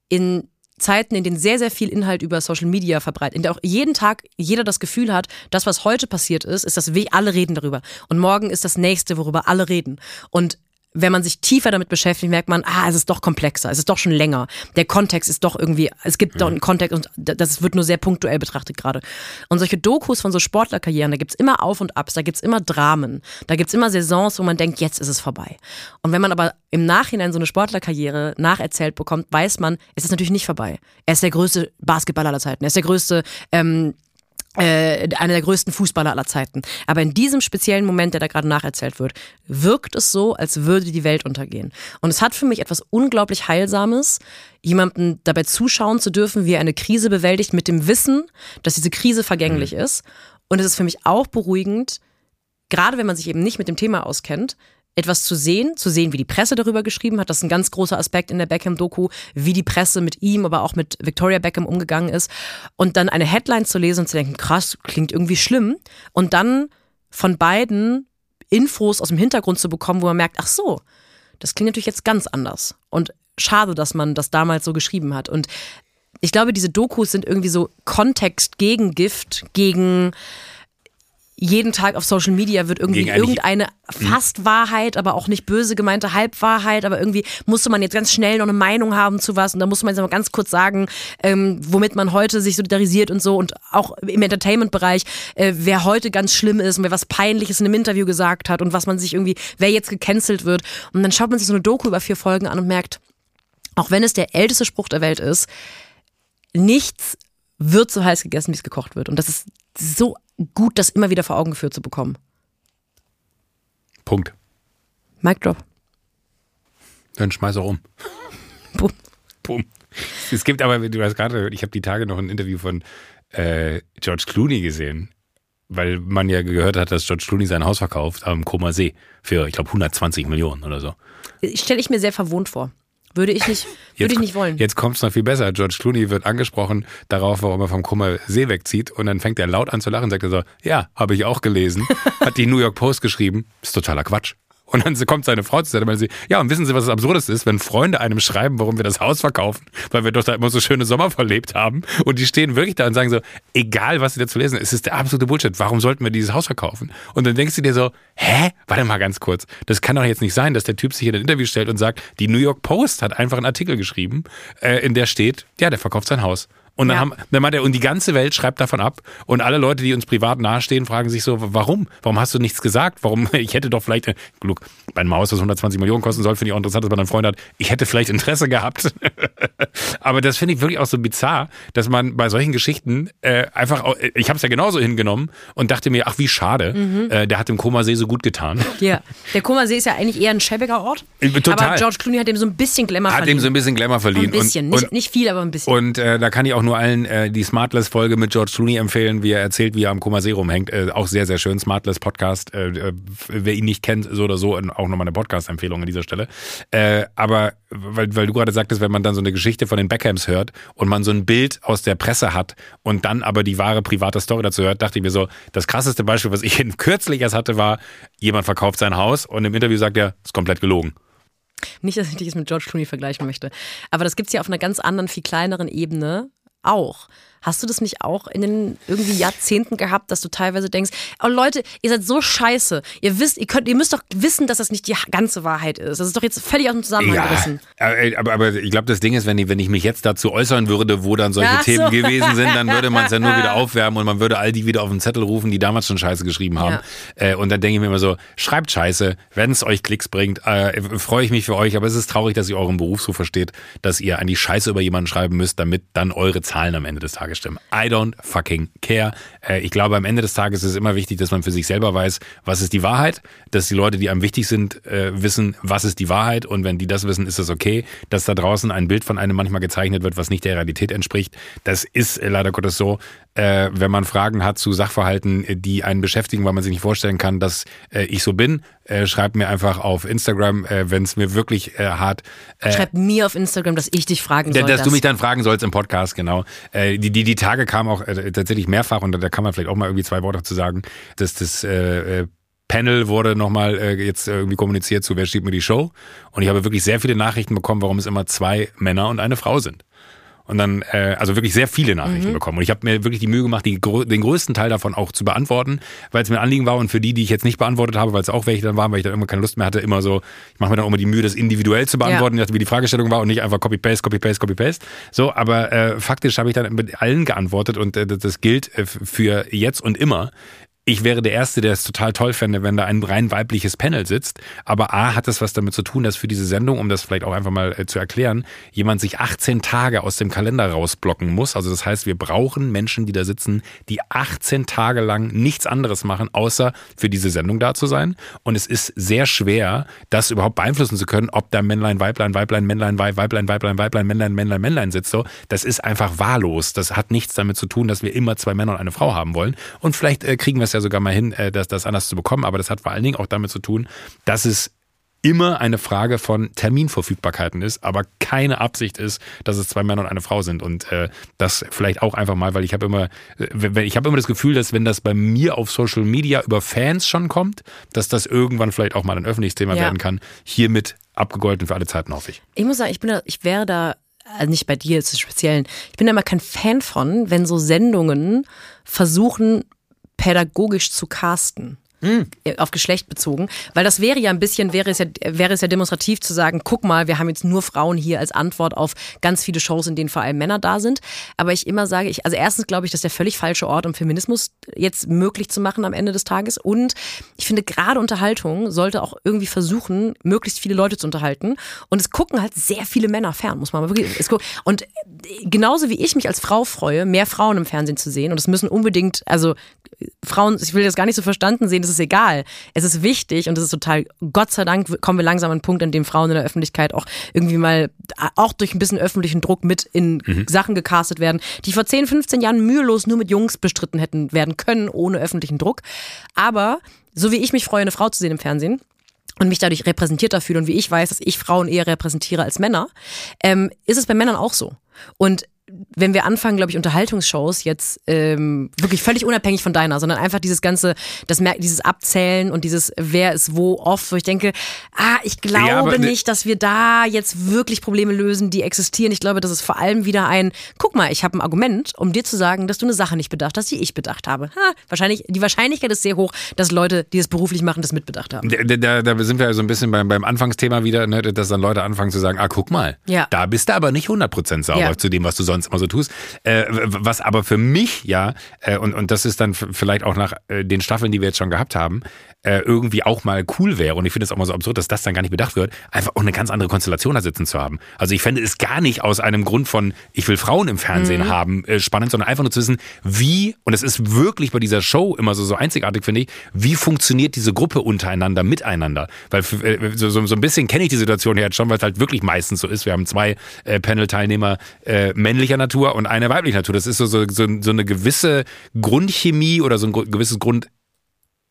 in Zeiten, in denen sehr, sehr viel Inhalt über Social Media verbreitet, in der auch jeden Tag jeder das Gefühl hat, das, was heute passiert ist, ist das, We- alle reden darüber. Und morgen ist das nächste, worüber alle reden. Und wenn man sich tiefer damit beschäftigt, merkt man, ah, es ist doch komplexer, es ist doch schon länger. Der Kontext ist doch irgendwie, es gibt doch einen Kontext und das wird nur sehr punktuell betrachtet gerade. Und solche Dokus von so Sportlerkarrieren, da gibt's immer Auf und Abs, da gibt's immer Dramen, da gibt's immer Saisons, wo man denkt, jetzt ist es vorbei. Und wenn man aber im Nachhinein so eine Sportlerkarriere nacherzählt bekommt, weiß man, es ist natürlich nicht vorbei. Er ist der größte Basketballer aller Zeiten, er ist der größte ähm, äh, einer der größten Fußballer aller Zeiten. Aber in diesem speziellen Moment, der da gerade nacherzählt wird, wirkt es so, als würde die Welt untergehen. Und es hat für mich etwas unglaublich Heilsames, jemandem dabei zuschauen zu dürfen, wie er eine Krise bewältigt, mit dem Wissen, dass diese Krise vergänglich ist. Und es ist für mich auch beruhigend, gerade wenn man sich eben nicht mit dem Thema auskennt, etwas zu sehen, zu sehen, wie die Presse darüber geschrieben hat. Das ist ein ganz großer Aspekt in der Beckham-Doku, wie die Presse mit ihm, aber auch mit Victoria Beckham umgegangen ist. Und dann eine Headline zu lesen und zu denken, krass, klingt irgendwie schlimm. Und dann von beiden Infos aus dem Hintergrund zu bekommen, wo man merkt, ach so, das klingt natürlich jetzt ganz anders. Und schade, dass man das damals so geschrieben hat. Und ich glaube, diese Dokus sind irgendwie so Kontext gegen Gift, gegen jeden Tag auf Social Media wird irgendwie irgendeine fast Wahrheit, aber auch nicht böse gemeinte Halbwahrheit, aber irgendwie musste man jetzt ganz schnell noch eine Meinung haben zu was und da muss man jetzt mal ganz kurz sagen, ähm, womit man heute sich solidarisiert und so und auch im Entertainment-Bereich, äh, wer heute ganz schlimm ist und wer was Peinliches in einem Interview gesagt hat und was man sich irgendwie, wer jetzt gecancelt wird und dann schaut man sich so eine Doku über vier Folgen an und merkt, auch wenn es der älteste Spruch der Welt ist, nichts wird so heiß gegessen, wie es gekocht wird. Und das ist so gut, das immer wieder vor Augen geführt zu bekommen. Punkt. Mic drop. Dann schmeiß auch um. Bumm. Bumm. Es gibt aber, du hast gerade, ich habe die Tage noch ein Interview von äh, George Clooney gesehen, weil man ja gehört hat, dass George Clooney sein Haus verkauft am Koma See für, ich glaube, 120 Millionen oder so. Stelle ich mir sehr verwohnt vor. Würde ich nicht, würde ich nicht wollen. Jetzt kommt es noch viel besser. George Clooney wird angesprochen darauf, warum er vom Kummer See wegzieht. Und dann fängt er laut an zu lachen und sagt er so, ja, habe ich auch gelesen. Hat die New York Post geschrieben. Ist totaler Quatsch. Und dann kommt seine Frau zu seiner und sie, ja, und wissen Sie, was das Absurdes ist, wenn Freunde einem schreiben, warum wir das Haus verkaufen, weil wir doch da immer so schöne Sommer verlebt haben. Und die stehen wirklich da und sagen so, egal was sie dazu lesen, es ist der absolute Bullshit. Warum sollten wir dieses Haus verkaufen? Und dann denkst du dir so, hä? Warte mal ganz kurz. Das kann doch jetzt nicht sein, dass der Typ sich in ein Interview stellt und sagt, die New York Post hat einfach einen Artikel geschrieben, äh, in der steht, ja, der verkauft sein Haus. Und dann, Ja. haben, dann meint er, und die ganze Welt schreibt davon ab. Und alle Leute, die uns privat nahestehen, fragen sich so, warum? Warum hast du nichts gesagt? Warum? Ich hätte doch vielleicht, Glück, bei einem Haus, das 120 Millionen kosten soll, finde ich auch interessant, dass man einen Freund hat. Ich hätte vielleicht Interesse gehabt. Aber das finde ich wirklich auch so bizarr, dass man bei solchen Geschichten äh, einfach, auch, ich habe es ja genauso hingenommen und dachte mir, ach wie schade, Mhm. äh, der hat dem Komasee so gut getan. Ja. Der Kummersee ist ja eigentlich eher ein schäbiger Ort. Äh, total. Aber George Clooney hat ihm so ein bisschen Glamour Hat verliehen. ihm so ein bisschen Glamour verliehen. ein bisschen. Und, nicht, und, nicht viel, aber ein bisschen. Und äh, da kann ich auch nur allen äh, die Smartless-Folge mit George Clooney empfehlen, wie er erzählt, wie er am Koma See rumhängt. Äh, auch sehr, sehr schön. Smartless-Podcast. Äh, äh, wer ihn nicht kennt, so oder so, und auch nochmal eine Podcast-Empfehlung an dieser Stelle. Äh, aber weil, weil du gerade sagtest, wenn man dann so eine Geschichte von den Beckhams hört und man so ein Bild aus der Presse hat und dann aber die wahre private Story dazu hört, dachte ich mir so, das krasseste Beispiel, was ich kürzlich erst hatte, war, jemand verkauft sein Haus und im Interview sagt er, ist komplett gelogen. Nicht, dass ich dich jetzt mit George Clooney vergleichen möchte. Aber das gibt's ja auf einer ganz anderen, viel kleineren Ebene auch. Hast du das nicht auch in den irgendwie Jahrzehnten gehabt, dass du teilweise denkst, oh Leute, ihr seid so scheiße. Ihr wisst, ihr könnt, ihr müsst doch wissen, dass das nicht die ganze Wahrheit ist. Das ist doch jetzt völlig aus dem Zusammenhang gerissen. äh, aber, aber ich glaube, das Ding ist, wenn ich, wenn ich mich jetzt dazu äußern würde, wo dann solche Ach so. Themen gewesen sind, dann würde man es ja nur wieder aufwärmen und man würde all die wieder auf den Zettel rufen, die damals schon Scheiße geschrieben haben. Äh, und dann denke ich mir immer so, schreibt Scheiße, wenn es euch Klicks bringt, äh, freue ich mich für euch, aber es ist traurig, dass ihr euren Beruf so versteht, dass ihr eigentlich Scheiße über jemanden schreiben müsst, damit dann eure Zahlen am Ende des Tages stimmen. I don't fucking care. Äh, ich glaube, am Ende des Tages ist es immer wichtig, dass man für sich selber weiß, was ist die Wahrheit, dass die Leute, die einem wichtig sind, äh, wissen, was ist die Wahrheit und wenn die das wissen, ist das okay. Dass da draußen ein Bild von einem manchmal gezeichnet wird, was nicht der Realität entspricht, das ist äh, leider Gottes so. Äh, wenn man Fragen hat zu Sachverhalten, äh, die einen beschäftigen, weil man sich nicht vorstellen kann, dass äh, ich so bin, äh, schreibt mir einfach auf Instagram, äh, wenn es mir wirklich äh, hart äh, Schreib mir auf Instagram, dass ich dich fragen soll. dass das. du mich dann fragen sollst im Podcast, genau. Äh, die, die, die Tage kamen auch äh, tatsächlich mehrfach und da, da kann man vielleicht auch mal irgendwie zwei Worte zu sagen, dass das äh, äh, Panel wurde nochmal äh, jetzt irgendwie kommuniziert zu Wer schiebt mir die Show. Und ich habe wirklich sehr viele Nachrichten bekommen, warum es immer zwei Männer und eine Frau sind. Und dann, äh, also wirklich sehr viele Nachrichten bekommen. Und ich habe mir wirklich die Mühe gemacht, die, den größten Teil davon auch zu beantworten, weil es mir ein Anliegen war. Und für die, die ich jetzt nicht beantwortet habe, weil es auch welche dann waren, weil ich dann immer keine Lust mehr hatte, immer so, ich mache mir dann auch immer die Mühe, das individuell zu beantworten, je nachdem, wie die Fragestellung war und nicht einfach Copy-Paste, Copy-Paste, Copy-Paste. So, aber äh, faktisch habe ich dann mit allen geantwortet und äh, das- das gilt äh, für jetzt und immer. Ich wäre der Erste, der es total toll fände, wenn da ein rein weibliches Panel sitzt. Aber A hat es was damit zu tun, dass für diese Sendung, um das vielleicht auch einfach mal äh, zu erklären, jemand sich 18 Tage aus dem Kalender rausblocken muss. Also das heißt, wir brauchen Menschen, die da sitzen, die 18 Tage lang nichts anderes machen, außer für diese Sendung da zu sein. Und es ist sehr schwer, das überhaupt beeinflussen zu können, ob da Männlein, Weiblein, Weiblein, Männlein, Weib, Weiblein, Weiblein, Weiblein, Männlein, Männlein, Männlein sitzt. So, das ist einfach wahllos. Das hat nichts damit zu tun, dass wir immer zwei Männer und eine Frau haben wollen. Und vielleicht äh, kriegen wir es ja sogar mal hin, äh, das, das anders zu bekommen. Aber das hat vor allen Dingen auch damit zu tun, dass es immer eine Frage von Terminverfügbarkeiten ist, aber keine Absicht ist, dass es zwei Männer und eine Frau sind. Und äh, das vielleicht auch einfach mal, weil ich habe immer, äh, ich habe immer das Gefühl, dass wenn das bei mir auf Social Media über Fans schon kommt, dass das irgendwann vielleicht auch mal ein öffentliches Thema Ja. werden kann. Hiermit abgegolten für alle Zeiten, hoffe ich. Ich muss sagen, ich bin da, ich wäre da, also nicht bei dir im Speziellen, ich bin da mal kein Fan von, wenn so Sendungen versuchen, pädagogisch zu casten. Äh, Auf Geschlecht bezogen, weil das wäre ja ein bisschen, wäre es ja, wäre es ja demonstrativ zu sagen, guck mal, wir haben jetzt nur Frauen hier als Antwort auf ganz viele Shows, in denen vor allem Männer da sind. Aber ich immer sage, ich, also erstens glaube ich, das ist der völlig falsche Ort, um Feminismus jetzt möglich zu machen am Ende des Tages. Und ich finde, gerade Unterhaltung sollte auch irgendwie versuchen, möglichst viele Leute zu unterhalten. Und es gucken halt sehr viele Männer fern, muss man mal wirklich. Und genauso wie ich mich als Frau freue, mehr Frauen im Fernsehen zu sehen, und es müssen unbedingt, also Frauen, ich will das gar nicht so verstanden sehen, ist egal. Es ist wichtig und es ist total, Gott sei Dank kommen wir langsam an einen Punkt, an dem Frauen in der Öffentlichkeit auch irgendwie mal, auch durch ein bisschen öffentlichen Druck mit in mhm. Sachen gecastet werden, die vor 10, 15 Jahren mühelos nur mit Jungs bestritten hätten werden können, ohne öffentlichen Druck. Aber so wie ich mich freue, eine Frau zu sehen im Fernsehen, und mich dadurch repräsentierter fühle und wie ich weiß, dass ich Frauen eher repräsentiere als Männer, ähm, ist es bei Männern auch so. Und wenn wir anfangen, glaube ich, Unterhaltungsshows jetzt ähm, wirklich völlig unabhängig von deiner, sondern einfach dieses ganze, das dieses Abzählen und dieses wer ist wo oft, wo ich denke, ah, ich glaube ja, ne nicht, dass wir da jetzt wirklich Probleme lösen, die existieren. Ich glaube, das ist vor allem wieder ein, guck mal, ich habe ein Argument, um dir zu sagen, dass du eine Sache nicht bedacht hast, die ich bedacht habe. Ha, wahrscheinlich, die Wahrscheinlichkeit ist sehr hoch, dass Leute, die es beruflich machen, das mitbedacht haben. Da, da, da sind wir also ein bisschen beim, beim Anfangsthema wieder, ne, dass dann Leute anfangen zu sagen, ah, guck mal, ja. da bist du aber nicht 100% sauber ja. zu dem, was du sonst immer so tust. Äh, was aber für mich ja, äh, und, und das ist dann vielleicht auch nach äh, den Staffeln, die wir jetzt schon gehabt haben, äh, irgendwie auch mal cool wäre. Und ich finde es auch mal so absurd, dass das dann gar nicht bedacht wird, einfach auch eine ganz andere Konstellation da sitzen zu haben. Also ich fände es gar nicht aus einem Grund von, ich will Frauen im Fernsehen mhm. haben, äh, spannend, sondern einfach nur zu wissen, wie, und es ist wirklich bei dieser Show immer so, so einzigartig, finde ich, wie funktioniert diese Gruppe untereinander, miteinander? Weil äh, so, so, so ein bisschen kenne ich die Situation ja jetzt schon, weil es halt wirklich meistens so ist. Wir haben zwei Panel-Teilnehmer äh, männlicher Natur und eine weiblicher Natur. Das ist so, so, so, so eine gewisse Grundchemie oder so ein gewisses Grund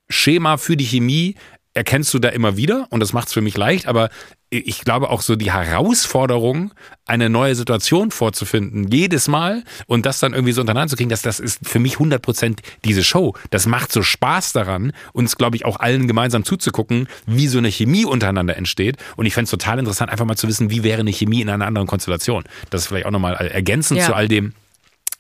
Schema für die Chemie erkennst du da immer wieder und das macht es für mich leicht, aber ich glaube auch so die Herausforderung, eine neue Situation vorzufinden, jedes Mal und das dann irgendwie so untereinander zu kriegen, dass das ist für mich 100% diese Show. Das macht so Spaß daran, uns, glaube ich, auch allen gemeinsam zuzugucken, wie so eine Chemie untereinander entsteht. Und ich fände es total interessant, einfach mal zu wissen, wie wäre eine Chemie in einer anderen Konstellation. Das ist vielleicht auch nochmal ergänzend ja. zu all dem, äh,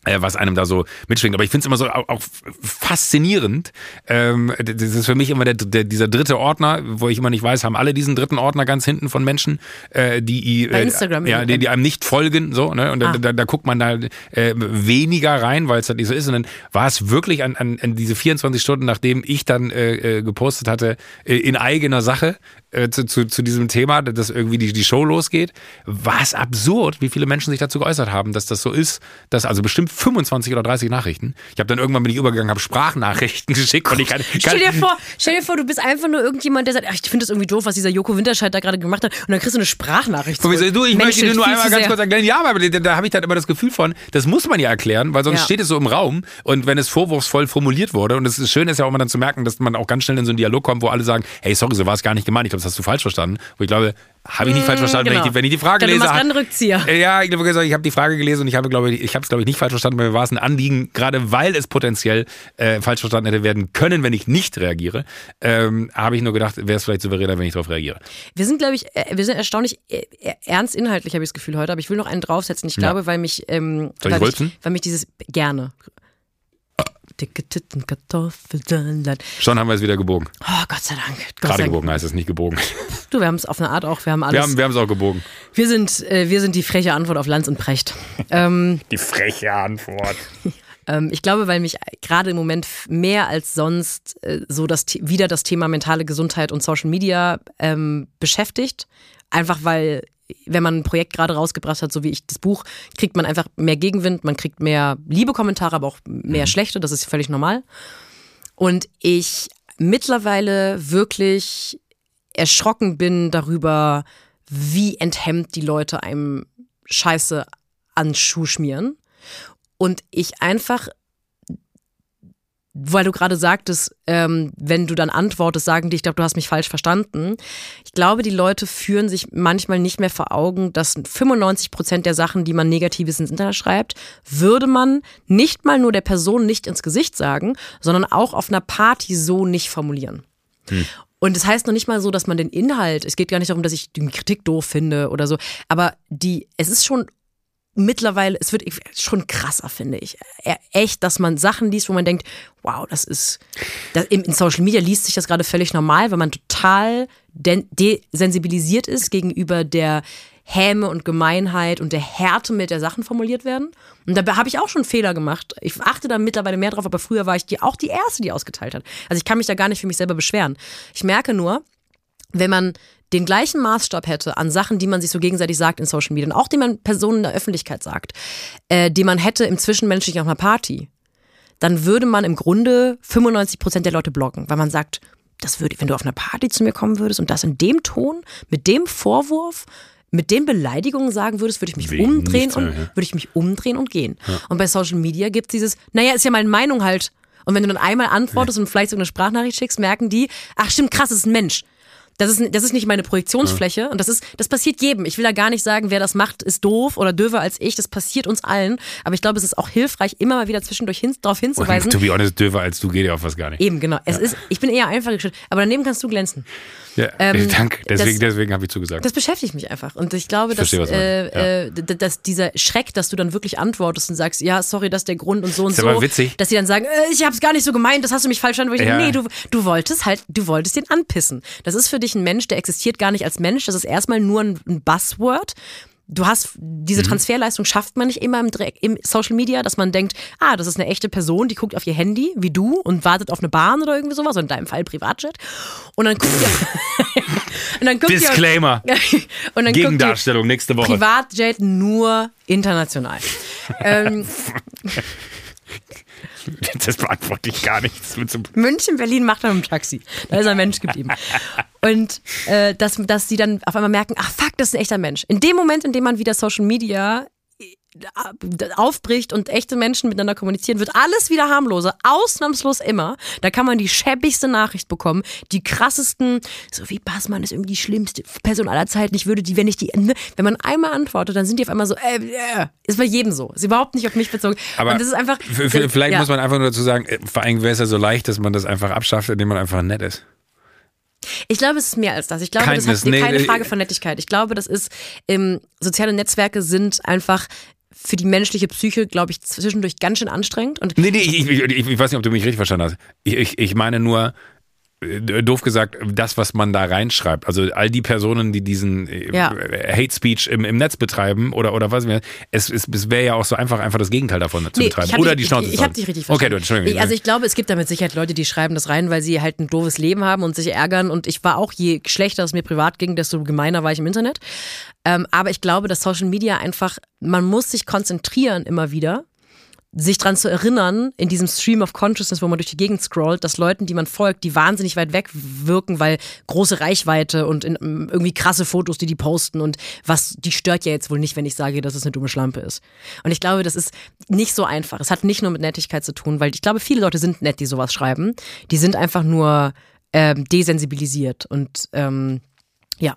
was einem da so mitschwingt. Aber ich finde es immer so auch, auch faszinierend. Ähm, das ist für mich immer der, der, dieser dritte Ordner, wo ich immer nicht weiß, haben alle diesen dritten Ordner ganz hinten von Menschen, äh, die, äh, Instagram ja, die, die, einem nicht folgen. So, ne? Und ah. da, da, da, guckt man da äh, weniger rein, weil es halt nicht so ist. Und dann war es wirklich an, an, an diese 24 Stunden, nachdem ich dann äh, äh, gepostet hatte, äh, in eigener Sache, äh, zu, zu, zu diesem Thema, dass irgendwie die, die Show losgeht, war es absurd, wie viele Menschen sich dazu geäußert haben, dass das so ist, dass also bestimmt 25 oder 30 Nachrichten. Ich habe dann irgendwann bin ich übergegangen, habe Sprachnachrichten geschickt und ich kann, kann stell dir vor, stell dir vor, du bist einfach nur irgendjemand, der sagt, ach, ich finde das irgendwie doof, was dieser Joko Winterscheid da gerade gemacht hat und dann kriegst du eine Sprachnachricht. Du, ich Mensch, möchte dir nur einmal ganz kurz erklären, ja, aber da, da habe ich dann immer das Gefühl von, das muss man ja erklären, weil sonst ja. steht es so im Raum und wenn es vorwurfsvoll formuliert wurde und es ist schön ist ja auch immer dann zu merken, dass man auch ganz schnell in so einen Dialog kommt, wo alle sagen, hey, sorry, so war es gar nicht gemeint, ich glaube, das hast du falsch verstanden. Wo ich glaube, habe ich nicht falsch verstanden, genau. wenn, ich die, wenn ich die Frage lese. Hat, Rückzieher. Ja, ich, glaube, ich habe die Frage gelesen und ich habe, glaube ich, ich habe es, glaube ich, nicht falsch verstanden, weil mir war es ein Anliegen, gerade weil es potenziell äh, falsch verstanden hätte werden können, wenn ich nicht reagiere, ähm, habe ich nur gedacht, wäre es vielleicht souveräner, wenn ich darauf reagiere. Wir sind, glaube ich, äh, wir sind erstaunlich äh, ernst inhaltlich, habe ich das Gefühl heute, aber ich will noch einen draufsetzen. Ich glaube, ja. weil mich, ähm, ich weil, mich, weil mich dieses gerne dicke Titten, Kartoffelsalat. Schon haben wir es wieder gebogen. Oh, Gott sei Dank. Gott Gerade sei gebogen heißt es, nicht gebogen. Du, wir haben es auf eine Art auch, wir haben alles. Wir haben wir es auch gebogen. Wir sind, äh, wir sind die freche Antwort auf Lanz und Precht. ähm, die freche Antwort. ähm, ich glaube, weil mich gerade im Moment mehr als sonst äh, so das wieder das Thema mentale Gesundheit und Social Media ähm, beschäftigt. Einfach weil wenn man ein Projekt gerade rausgebracht hat, so wie ich das Buch, kriegt man einfach mehr Gegenwind, man kriegt mehr Liebe-Kommentare, aber auch mehr mhm. schlechte, das ist völlig normal. Und ich mittlerweile wirklich erschrocken bin darüber, wie enthemmt die Leute einem Scheiße an Schuh schmieren. Und ich einfach weil du gerade sagtest, ähm, wenn du dann antwortest, sagen die, ich glaube, du hast mich falsch verstanden. Ich glaube, die Leute führen sich manchmal nicht mehr vor Augen, dass 95 Prozent der Sachen, die man Negatives ins Internet schreibt, würde man nicht mal nur der Person nicht ins Gesicht sagen, sondern auch auf einer Party so nicht formulieren. Hm. Und es das heißt noch nicht mal so, dass man den Inhalt, es geht gar nicht darum, dass ich die Kritik doof finde oder so, aber die, es ist schon mittlerweile, es wird schon krasser, finde ich. Echt, dass man Sachen liest, wo man denkt, wow, das ist, das, in Social Media liest sich das gerade völlig normal, weil man total desensibilisiert ist gegenüber der Häme und Gemeinheit und der Härte, mit der Sachen formuliert werden. Und dabei habe ich auch schon Fehler gemacht. Ich achte da mittlerweile mehr drauf, aber früher war ich die, auch die Erste, die ausgeteilt hat. Also ich kann mich da gar nicht für mich selber beschweren. Ich merke nur, wenn man den gleichen Maßstab hätte an Sachen, die man sich so gegenseitig sagt in Social Media und auch die man Personen in der Öffentlichkeit sagt, äh, die man hätte im Zwischenmenschlichen auf einer Party, dann würde man im Grunde 95 Prozent der Leute blocken, weil man sagt, das würde, wenn du auf einer Party zu mir kommen würdest und das in dem Ton, mit dem Vorwurf, mit den Beleidigungen sagen würdest, würde ich mich Wegen umdrehen nichts, und ja, ja. würde ich mich umdrehen und gehen. Und bei Social Media gibt es dieses, naja, ist ja meine Meinung halt. Und wenn du dann einmal antwortest und vielleicht so eine Sprachnachricht schickst, merken die, ach stimmt, krass, das ist ein Mensch. Das ist, das ist nicht meine Projektionsfläche und das ist, das passiert jedem. Ich will da gar nicht sagen, wer das macht, ist doof oder döver als ich. Das passiert uns allen. Aber ich glaube, es ist auch hilfreich, immer mal wieder zwischendurch hin, darauf hinzuweisen. Und to be honest, döver als du geht ja auf was gar nicht. Eben, genau. Es ist, ich bin eher einfach gestellt. Aber daneben kannst du glänzen. Ja, Ähm, danke. Deswegen, das- deswegen habe ich zugesagt. Das beschäftigt mich einfach. Und ich glaube, dass, verstehe, du meinst. äh, äh, d- dass dieser Schreck, dass du dann wirklich antwortest und sagst, ja, sorry, das ist der Grund und so und Ist so. aber witzig. Dass sie dann sagen, äh, ich habe es gar nicht so gemeint, das hast du mich falsch verstanden. Ich Ja. nee, du, du wolltest halt, du wolltest den anpissen. Das ist für dich ein Mensch, der existiert gar nicht als Mensch. Das ist erstmal nur ein, ein Buzzword. Du hast, diese Mhm. Transferleistung schafft man nicht immer im, Dreck- im Social Media, dass man denkt, ah, das ist eine echte Person, die guckt auf ihr Handy, wie du, und wartet auf eine Bahn oder irgendwie sowas, in deinem Fall Privatjet. Und dann guckt ihr, und dann guckt ihr, Disclaimer. und dann guckt ihr, Gegendarstellung nächste Woche. Privatjet nur international. ähm, Das beantworte ich gar nicht. Das wird so München, Berlin macht er mit dem Taxi. Da ist er Mensch geblieben. Und äh, dass, dass sie dann auf einmal merken, ach fuck, das ist ein echter Mensch. In dem Moment, in dem man wieder Social Media aufbricht und echte Menschen miteinander kommunizieren, wird alles wieder harmloser. Ausnahmslos immer. Da kann man die schäbigste Nachricht bekommen, die krassesten, so wie Bassmann ist irgendwie die schlimmste Person aller Zeiten. Ich würde die, wenn ich die, ne, wenn man einmal antwortet, dann sind die auf einmal so, äh, äh, ist bei jedem so. Ist überhaupt nicht auf mich bezogen. Aber und das ist einfach. vielleicht ja. muss man einfach nur dazu sagen, äh, vor allem wäre es ja so leicht, dass man das einfach abschafft, indem man einfach nett ist. Ich glaube, es ist mehr als das. Ich glaube, das Kindness, ist nee, keine nee. Frage von Nettigkeit. Ich glaube, das ist, ähm, soziale Netzwerke sind einfach für die menschliche Psyche, glaube ich, zwischendurch ganz schön anstrengend. Und Nee, nee, ich, ich, ich, ich weiß nicht, ob du mich richtig verstanden hast. Ich, ich, ich meine nur, doof gesagt, das, was man da reinschreibt. Also all die Personen, die diesen äh, Ja. Hate Speech im, im Netz betreiben oder, oder was mehr, es, es, es wäre ja auch so einfach, einfach das Gegenteil davon zu Nee, betreiben. ich hab Oder dich, die Schnauze Ich, zu ich habe dich richtig Okay, verstanden. du, Entschuldigung. Ich, also ich glaube, es gibt damit Sicherheit Leute, die schreiben das rein, weil sie halt ein doofes Leben haben und sich ärgern. Und ich war auch, je schlechter es mir privat ging, desto gemeiner war ich im Internet. Ähm, aber ich glaube, dass Social Media einfach, man muss sich konzentrieren immer wieder sich dran zu erinnern, in diesem Stream of Consciousness, wo man durch die Gegend scrollt, dass Leuten, die man folgt, die wahnsinnig weit weg wirken, weil große Reichweite und in, irgendwie krasse Fotos, die die posten und was, die stört ja jetzt wohl nicht, wenn ich sage, dass es eine dumme Schlampe ist. Und ich glaube, das ist nicht so einfach. Es hat nicht nur mit Nettigkeit zu tun, weil ich glaube, viele Leute sind nett, die sowas schreiben. Die sind einfach nur ähm, desensibilisiert und ähm, ja,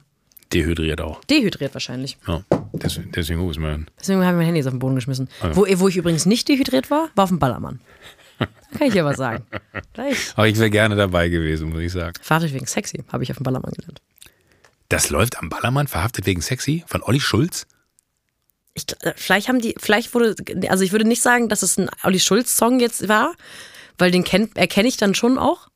Dehydriert auch. dehydriert wahrscheinlich. Ja. Deswegen, deswegen muss man. Deswegen habe ich mein Handy jetzt auf den Boden geschmissen. Wo, wo ich übrigens nicht dehydriert war, war auf dem Ballermann. Da kann ich ja was sagen. Da ich Aber ich wäre gerne dabei gewesen, muss ich sagen. Verhaftet wegen sexy, habe ich auf dem Ballermann gelernt. Das läuft am Ballermann, verhaftet wegen sexy, von Olli Schulz. Ich, vielleicht haben die, vielleicht wurde, also ich würde nicht sagen, dass es ein Olli Schulz-Song jetzt war, weil den kennt, erkenne ich dann schon auch.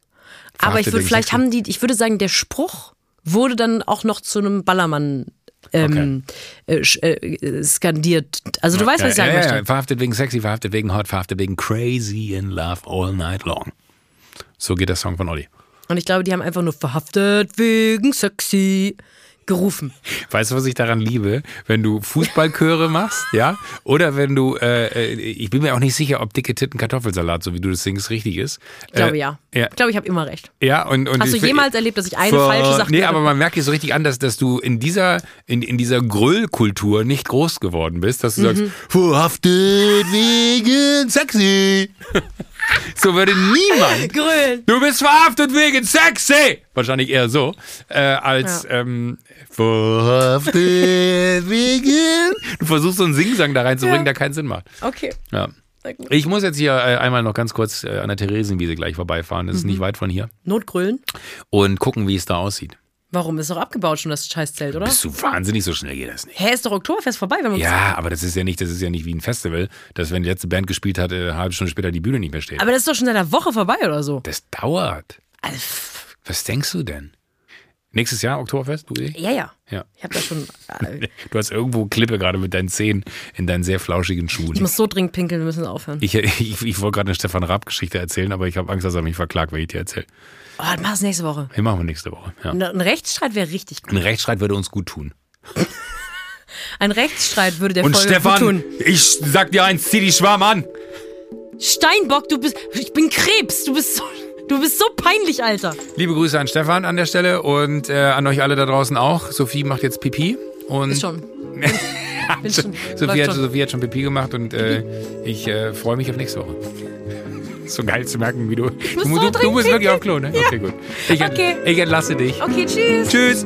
Aber ich Verhaftet würde, vielleicht sexy. haben die, ich würde sagen, der Spruch wurde dann auch noch zu einem Ballermann ähm, äh, sch- äh, skandiert. Also du weißt, was ich sagen ja, möchte. Ja. Verhaftet wegen sexy, verhaftet wegen hot, verhaftet wegen crazy in love all night long. So geht der Song von Olli. Und ich glaube, die haben einfach nur verhaftet wegen sexy gerufen. Weißt du, was ich daran liebe? Wenn du Fußballchöre machst, ja? Oder wenn du, äh, äh, ich bin mir auch nicht sicher, ob dicke Titten Kartoffelsalat, so wie du das singst, richtig ist. Ich glaube äh, ja. Ja, Ich glaube, ich habe immer recht. ja und, und Hast du jemals erlebt, dass ich eine Ver- falsche Sache Nee, aber man merkt dir so richtig an, dass, dass du in dieser, in, in dieser Gröllkultur nicht groß geworden bist, dass du Mhm. sagst, verhaftet wegen sexy. so würde niemand. Grün. Du bist verhaftet wegen sexy. Wahrscheinlich eher so, äh, als ähm, verhaftet wegen. Du versuchst so einen Singsang da reinzubringen, Ja. der keinen Sinn macht. Okay. Ja. Ich muss jetzt hier äh, einmal noch ganz kurz äh, an der Theresienwiese gleich vorbeifahren. Das ist Mhm. nicht weit von hier. Notgrüllen? Und gucken, wie es da aussieht. Warum? Ist doch abgebaut schon das Scheißzelt, oder? Bist du wahnsinnig, so schnell geht das nicht. Hä, ist doch Oktoberfest vorbei, wenn man Ja, aber das ist ja nicht, das ist ja nicht wie ein Festival, dass wenn die letzte Band gespielt hat, äh, eine halbe Stunde später die Bühne nicht mehr steht. Aber das ist doch schon seit einer Woche vorbei oder so. das dauert. Also, Was denkst du denn? Nächstes Jahr Oktoberfest, du? ja, ja. Ja. Ich habe da schon. Äh, Du hast irgendwo Klippe gerade mit deinen Zehen in deinen sehr flauschigen Schuhen. ich muss so dringend pinkeln, wir müssen aufhören. Ich, ich, ich wollte gerade eine Stefan Raab-Geschichte erzählen, aber ich habe Angst, dass er mich verklagt, wenn ich dir erzähle. Oh, dann mach es nächste Woche. Wir machen wir nächste Woche. Ja. Ein Rechtsstreit wäre richtig gut. Ein Rechtsstreit würde uns gut tun. Ein Rechtsstreit würde der Und Folge Stefan, gut tun. ich sag dir eins, zieh die Schwarm an. Steinbock, du bist. Ich bin Krebs. Du bist so. Du bist so peinlich, Alter. Liebe Grüße an Stefan an der Stelle und äh, an euch alle da draußen auch. Sophie macht jetzt Pipi. Und Ist schon. Bin schon. Sophie, hat, schon. Sophie hat schon Pipi gemacht und äh, ich äh, freue mich auf nächste Woche. So geil zu merken, wie du. Du, so du, du bist wirklich auf Klo, ne? Okay, gut. Ich, Okay. ich entlasse dich. Okay, tschüss. Tschüss.